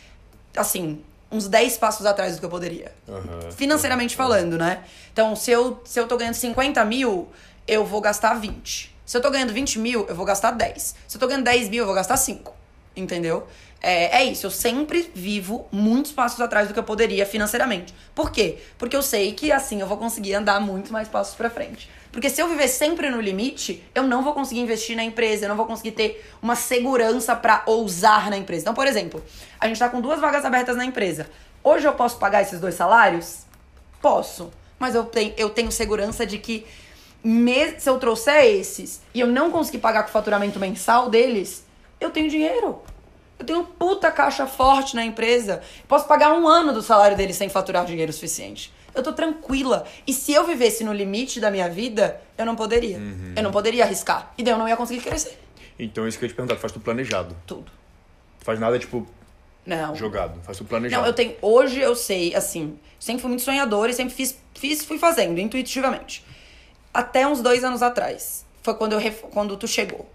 Assim, uns 10 passos atrás do que eu poderia Aham. financeiramente falando, né? Então, se eu, se eu tô ganhando 50 mil, eu vou gastar 20. Se eu tô ganhando 20 mil, eu vou gastar 10. Se eu tô ganhando 10 mil, eu vou gastar 5. Entendeu? É, é isso, eu sempre vivo muitos passos atrás do que eu poderia financeiramente. Por quê? Porque eu sei que assim eu vou conseguir andar muito mais passos pra frente. Porque se eu viver sempre no limite, eu não vou conseguir investir na empresa, eu não vou conseguir ter uma segurança pra ousar na empresa. Então, por exemplo, a gente tá com duas vagas abertas na empresa. Hoje eu posso pagar esses dois salários? Posso. Mas eu tenho, eu tenho segurança de que me- se eu trouxer esses e eu não conseguir pagar com o faturamento mensal deles, eu tenho dinheiro. Eu tenho puta caixa forte na empresa. Posso pagar um ano do salário deles sem faturar dinheiro suficiente. Eu tô tranquila. E se eu vivesse no limite da minha vida, eu não poderia. Eu não poderia arriscar. E daí eu não ia conseguir crescer. Então, isso que eu ia te perguntar, tu faz tudo planejado. Tudo. Tu faz nada, tipo, Não. jogado. Faz tudo planejado. Não, eu tenho. Hoje eu sei, assim, sempre fui muito sonhadora e sempre fiz, fiz fui fazendo, intuitivamente. Até uns dois anos atrás. Foi quando, eu, quando tu chegou.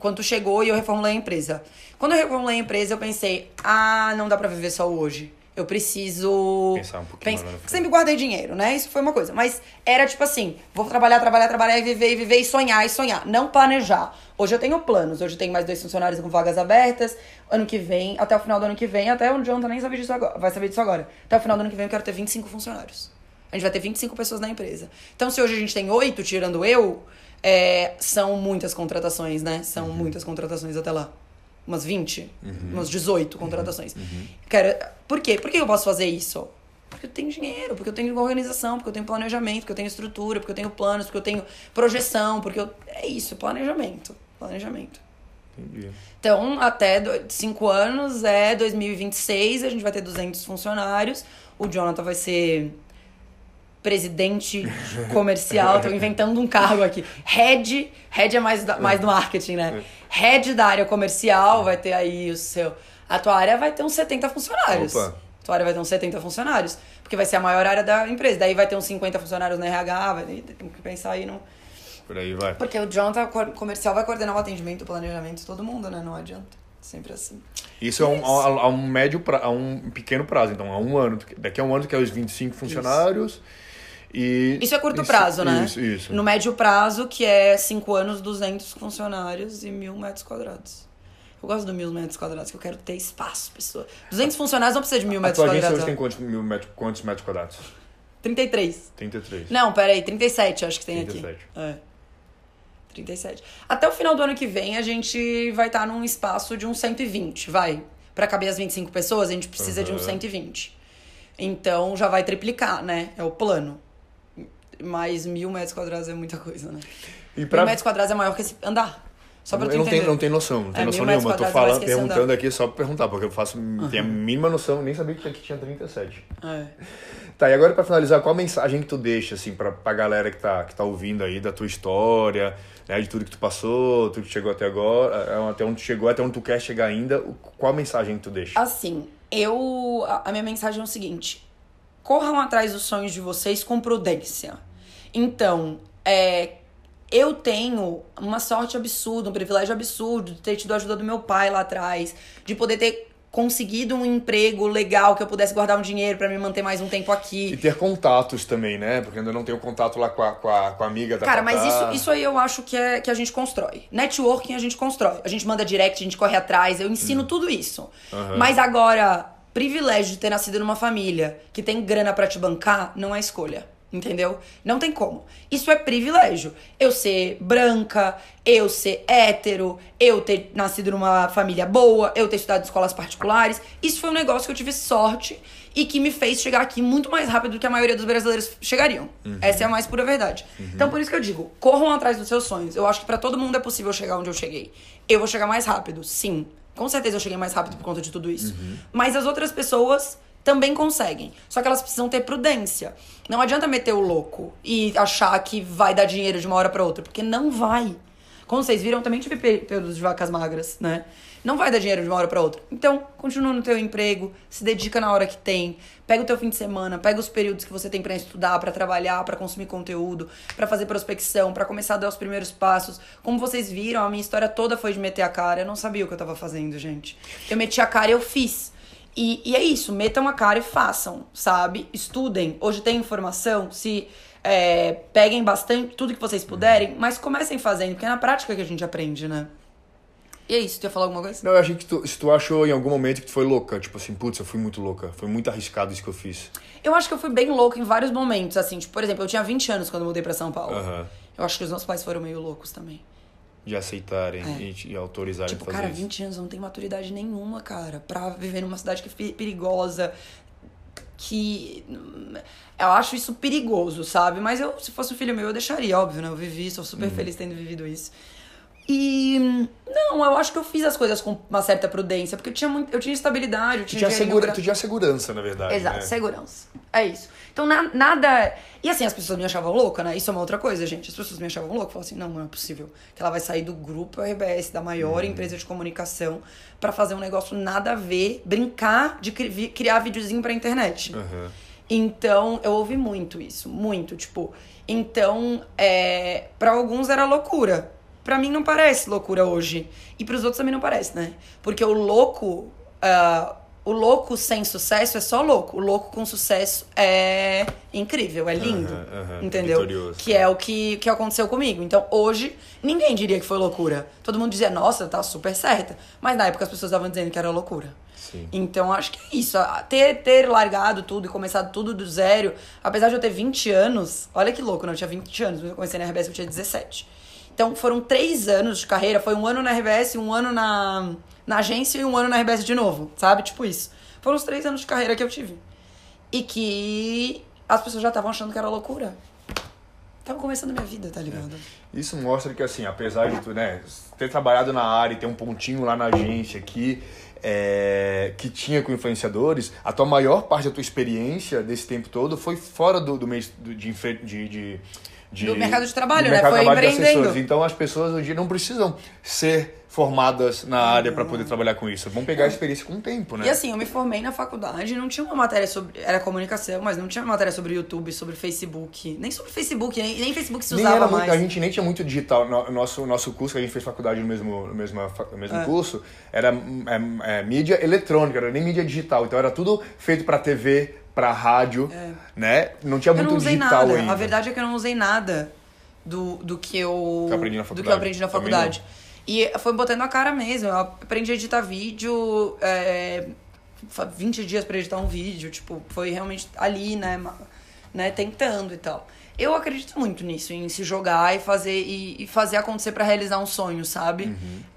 Quando tu chegou e eu reformulei a empresa. Quando eu reformulei a empresa, eu pensei, ah, não dá pra viver só hoje. Eu preciso. Pensar um pouquinho Pens-. Sempre guardei dinheiro, né? Isso foi uma coisa. Mas era tipo assim: vou trabalhar, trabalhar, trabalhar e viver, e viver, e sonhar, e sonhar. Não planejar. Hoje eu tenho planos. Hoje eu tenho mais dois funcionários com vagas abertas. Ano que vem, até o final do ano que vem, até o Jonathan nem sabe disso agora, vai saber disso agora. Até o final do ano que vem eu quero ter 25 funcionários. A gente vai ter 25 pessoas na empresa. Então, se hoje a gente tem oito, tirando eu, é, são muitas contratações, né? São muitas contratações até lá. Umas 20, umas 18 contratações. Quero, por quê? Por que eu posso fazer isso? Porque eu tenho dinheiro, porque eu tenho organização, porque eu tenho planejamento, porque eu tenho estrutura, porque eu tenho planos, porque eu tenho projeção, porque eu. É isso, planejamento. Planejamento. Entendi. Então, até do- cinco anos é 2026, a gente vai ter 200 funcionários. O Jonathan vai ser presidente comercial, tô inventando um cargo aqui. Head, head é mais, da- mais do marketing, né? Head da área comercial vai ter aí o seu... A tua área vai ter uns 70 funcionários. Opa. A tua área vai ter uns 70 funcionários. Porque vai ser a maior área da empresa. Daí vai ter uns 50 funcionários na RH, vai tem que pensar aí no. Por aí vai. Porque o John tá co- comercial vai coordenar o atendimento, o planejamento de todo mundo, né? Não adianta. Sempre assim. Isso é um, a, a um médio pra, a um pequeno prazo, então a um ano. Daqui a um ano tu quer os 25 funcionários. E, Isso é curto isso- prazo, né? Isso, isso. No médio prazo, que é 5 anos, 200 funcionários e mil metros quadrados. Eu gosto do mil metros quadrados, que eu quero ter espaço, pessoa. 200 funcionários não precisa de mil a metros quadrados. hoje tem quantos, mil metros, quantos metros quadrados? 33. 33. Não, peraí, 37 acho que tem 37. aqui. É. 37. Até o final do ano que vem, a gente vai estar num espaço de uns 120, vai. Pra caber as 25 pessoas, a gente precisa de uns Aham. 120. Então já vai triplicar, né? É o plano. Mas mil metros quadrados é muita coisa, né? E Mil pra, metros quadrados é maior que esse andar. Só pra eu não entender. tenho, não tenho noção, não É, tenho noção mil metros nenhuma. Eu tô falando, perguntando andar. aqui só pra perguntar, porque eu faço. Tenho a mínima noção, nem sabia que aqui tinha 37. É. Tá, e agora pra finalizar, qual a mensagem que tu deixa, assim, pra, pra galera que tá, que tá ouvindo aí da tua história, né, de tudo que tu passou, tudo que chegou até agora, é, até onde tu chegou, até onde tu quer chegar ainda, qual a mensagem que tu deixa? Assim, eu. A minha mensagem é o seguinte: corram atrás dos sonhos de vocês com prudência. Então, é. Eu tenho uma sorte absurda, um privilégio absurdo de ter tido a ajuda do meu pai lá atrás, de poder ter conseguido um emprego legal, que eu pudesse guardar um dinheiro pra me manter mais um tempo aqui. E ter contatos também, né? Porque ainda não tenho contato lá com a, com a, com a amiga da Cara, Tatá. mas isso, isso aí eu acho que, é, que a gente constrói. Networking a gente constrói. A gente manda direct, a gente corre atrás, eu ensino tudo isso. Aham. Mas agora, privilégio de ter nascido numa família que tem grana pra te bancar não é escolha. Entendeu? Não tem como. Isso é privilégio. Eu ser branca, eu ser hétero, eu ter nascido numa família boa, eu ter estudado em escolas particulares. Isso foi um negócio que eu tive sorte e que me fez chegar aqui muito mais rápido do que a maioria dos brasileiros chegariam. Essa é a mais pura verdade. Então, por isso que eu digo, corram atrás dos seus sonhos. Eu acho que pra todo mundo é possível chegar onde eu cheguei. Eu vou chegar mais rápido, sim. Com certeza eu cheguei mais rápido por conta de tudo isso. Mas as outras pessoas também conseguem. Só que elas precisam ter prudência. Não adianta meter o louco e achar que vai dar dinheiro de uma hora pra outra, porque não vai. Como vocês viram, também tive pe- períodos de vacas magras, né? Não vai dar dinheiro de uma hora pra outra. Então, continua no teu emprego, se dedica na hora que tem, pega o teu fim de semana, pega os períodos que você tem pra estudar, pra trabalhar, pra consumir conteúdo, pra fazer prospecção, pra começar a dar os primeiros passos. Como vocês viram, a minha história toda foi de meter a cara. Eu não sabia o que eu tava fazendo, gente. Eu meti a cara e eu fiz. E, e é isso, metam a cara e façam, sabe? Estudem. Hoje tem informação, se é, peguem bastante, tudo que vocês puderem, mas comecem fazendo, porque é na prática que a gente aprende, né? E é isso, tu ia falar alguma coisa? Não, eu achei que tu, se tu achou em algum momento que tu foi louca, tipo assim, putz, eu fui muito louca, foi muito arriscado isso que eu fiz. Eu acho que eu fui bem louca em vários momentos, assim, tipo, por exemplo, eu tinha 20 anos quando eu mudei pra São Paulo. Aham. Eu acho que os meus pais foram meio loucos também. De aceitarem É. e, e autorizarem Tipo, fazer cara, isso. 20 anos não tem maturidade nenhuma, cara, pra viver numa cidade que é pe- perigosa, que eu acho isso perigoso, sabe? Mas eu, se fosse um filho meu, eu deixaria, óbvio, né? Eu vivi, sou Uhum. super feliz tendo vivido isso. E não, eu acho que eu fiz as coisas com uma certa prudência, porque eu tinha muito, eu tinha estabilidade, eu Tu tinha tinha, dinheirinho segura, pra- tu tinha segurança, na verdade. Exato, né? segurança. É isso. Então, na- nada. E assim, as pessoas me achavam louca, né? Isso é uma outra coisa, gente. As pessoas me achavam louca. Falavam assim: não, não é possível. Que ela vai sair do grupo RBS, da maior Uhum. empresa de comunicação, pra fazer um negócio nada a ver, brincar de cri- criar videozinho pra internet. Aham. Então, eu ouvi muito isso, muito, tipo. Então, é, para alguns era loucura. Pra mim não parece loucura hoje. E pros outros também não parece, né? Porque o louco, ah, o louco sem sucesso é só louco. O louco com sucesso é incrível, é lindo. Entendeu? vitorioso. Que é o que, que aconteceu comigo. Então, hoje, ninguém diria que foi loucura. Todo mundo dizia, nossa, tá super certa. Mas na época as pessoas estavam dizendo que era loucura. Sim. Então, acho que é isso. Ter, ter largado tudo e começado tudo do zero, apesar de eu ter 20 anos, olha que louco, né? Eu tinha 20 anos, eu comecei na RBS eu tinha 17. Então, foram três anos de carreira. Foi um ano na RBS, um ano na, na agência e um ano na RBS de novo, sabe? Tipo isso. Foram os três anos de carreira que eu tive. E que as pessoas já estavam achando que era loucura. Tava começando a minha vida, tá ligado? Isso mostra que, assim, apesar de tu, né, ter trabalhado na área e ter um pontinho lá na agência aqui, é, que tinha com influenciadores, a tua maior parte da tua experiência desse tempo todo foi fora do, do do- de, de, de, de- Do mercado de trabalho, do né? mercado de Foi trabalho de empreendendo. assessores. Então as pessoas hoje não precisam ser formadas na área pra poder trabalhar com isso. Vamos pegar a experiência com o tempo, né? E assim, eu me formei na faculdade, não tinha uma matéria sobre. Era comunicação, mas não tinha uma matéria sobre YouTube, sobre Facebook. Nem sobre Facebook, nem, nem Facebook se Nem usava mais. a gente nem tinha muito digital. No, nosso, nosso curso, que a gente fez faculdade no mesmo, no mesmo, no mesmo É. curso, era é, é, mídia eletrônica, era nem mídia digital. Então era tudo feito pra TV, pra rádio, né? Não tinha É. Eu muito não usei digital nada. ainda. A verdade é que eu não usei nada do, do que eu. Que aprendi na Do que faculdade. eu aprendi na faculdade. E foi botando a cara mesmo. Eu aprendi a editar vídeo. É, fa- 20 dias pra editar um vídeo. Tipo, foi realmente ali, né? né tentando e tal. Eu acredito muito nisso, em se jogar e fazer, e, e fazer acontecer pra realizar um sonho, sabe?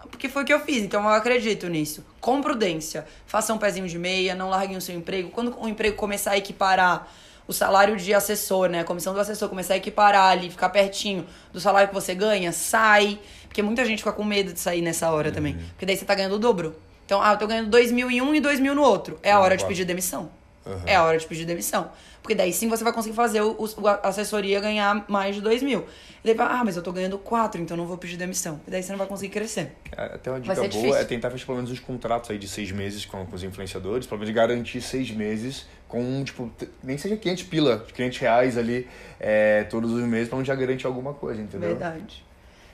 Porque foi o que eu fiz, então eu acredito nisso. Com prudência, faça um pezinho de meia, não larguem o seu emprego. Quando o emprego começar a equiparar o salário de assessor, né? A comissão do assessor começar a equiparar ali, ficar pertinho do salário que você ganha, sai. Porque muita gente fica com medo de sair nessa hora também. Porque daí você tá ganhando o dobro. Então, ah, eu tô ganhando dois mil em um e dois mil no outro. É a hora de pedir demissão. Aham. É a hora de pedir demissão. Porque daí sim você vai conseguir fazer o, o- a assessoria ganhar mais de dois mil. E daí vai, ah, mas eu tô ganhando quatro, então não vou pedir demissão. E daí você não vai conseguir crescer. É, Até uma dica boa difícil. é tentar fechar pelo menos os contratos aí de seis meses com, com os influenciadores, pelo menos garantir seis meses com, tipo, nem seja 500 pila, 500 reais ali é, todos os meses, pra onde já garantir alguma coisa, entendeu? Verdade.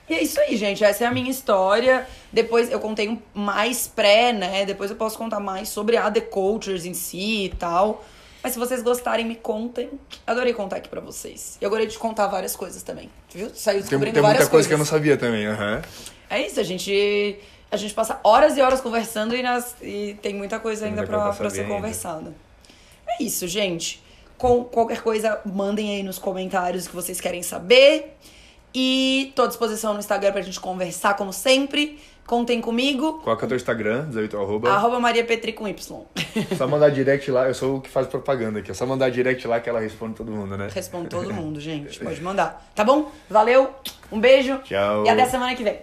E é isso aí, gente. Essa é a minha história. Depois eu contei mais pré, né? Depois eu posso contar mais sobre a The Cultures em si e tal. Mas se vocês gostarem, me contem. Adorei contar aqui pra vocês. E eu adorei de contar várias coisas também. Viu? Saiu Tem, descobrindo tem várias muita coisa que eu não coisas. sabia também, aham. É isso, a gente. A gente passa horas e horas conversando e, nas- e tem muita coisa Tem ainda pra, pra ser conversada. É isso, gente. Com qualquer coisa, mandem aí nos comentários o que vocês querem saber. E tô à disposição no Instagram pra gente conversar, como sempre. Contem comigo. Qual que é o teu Instagram? 18 arroba. Arroba Maria Petri com Y. Só mandar direct lá, eu sou o que faz propaganda aqui. É só mandar direct lá que ela responde todo mundo, né? Respondo todo mundo, gente. Pode mandar. Tá bom? Valeu. Um beijo. Tchau. E até semana que vem.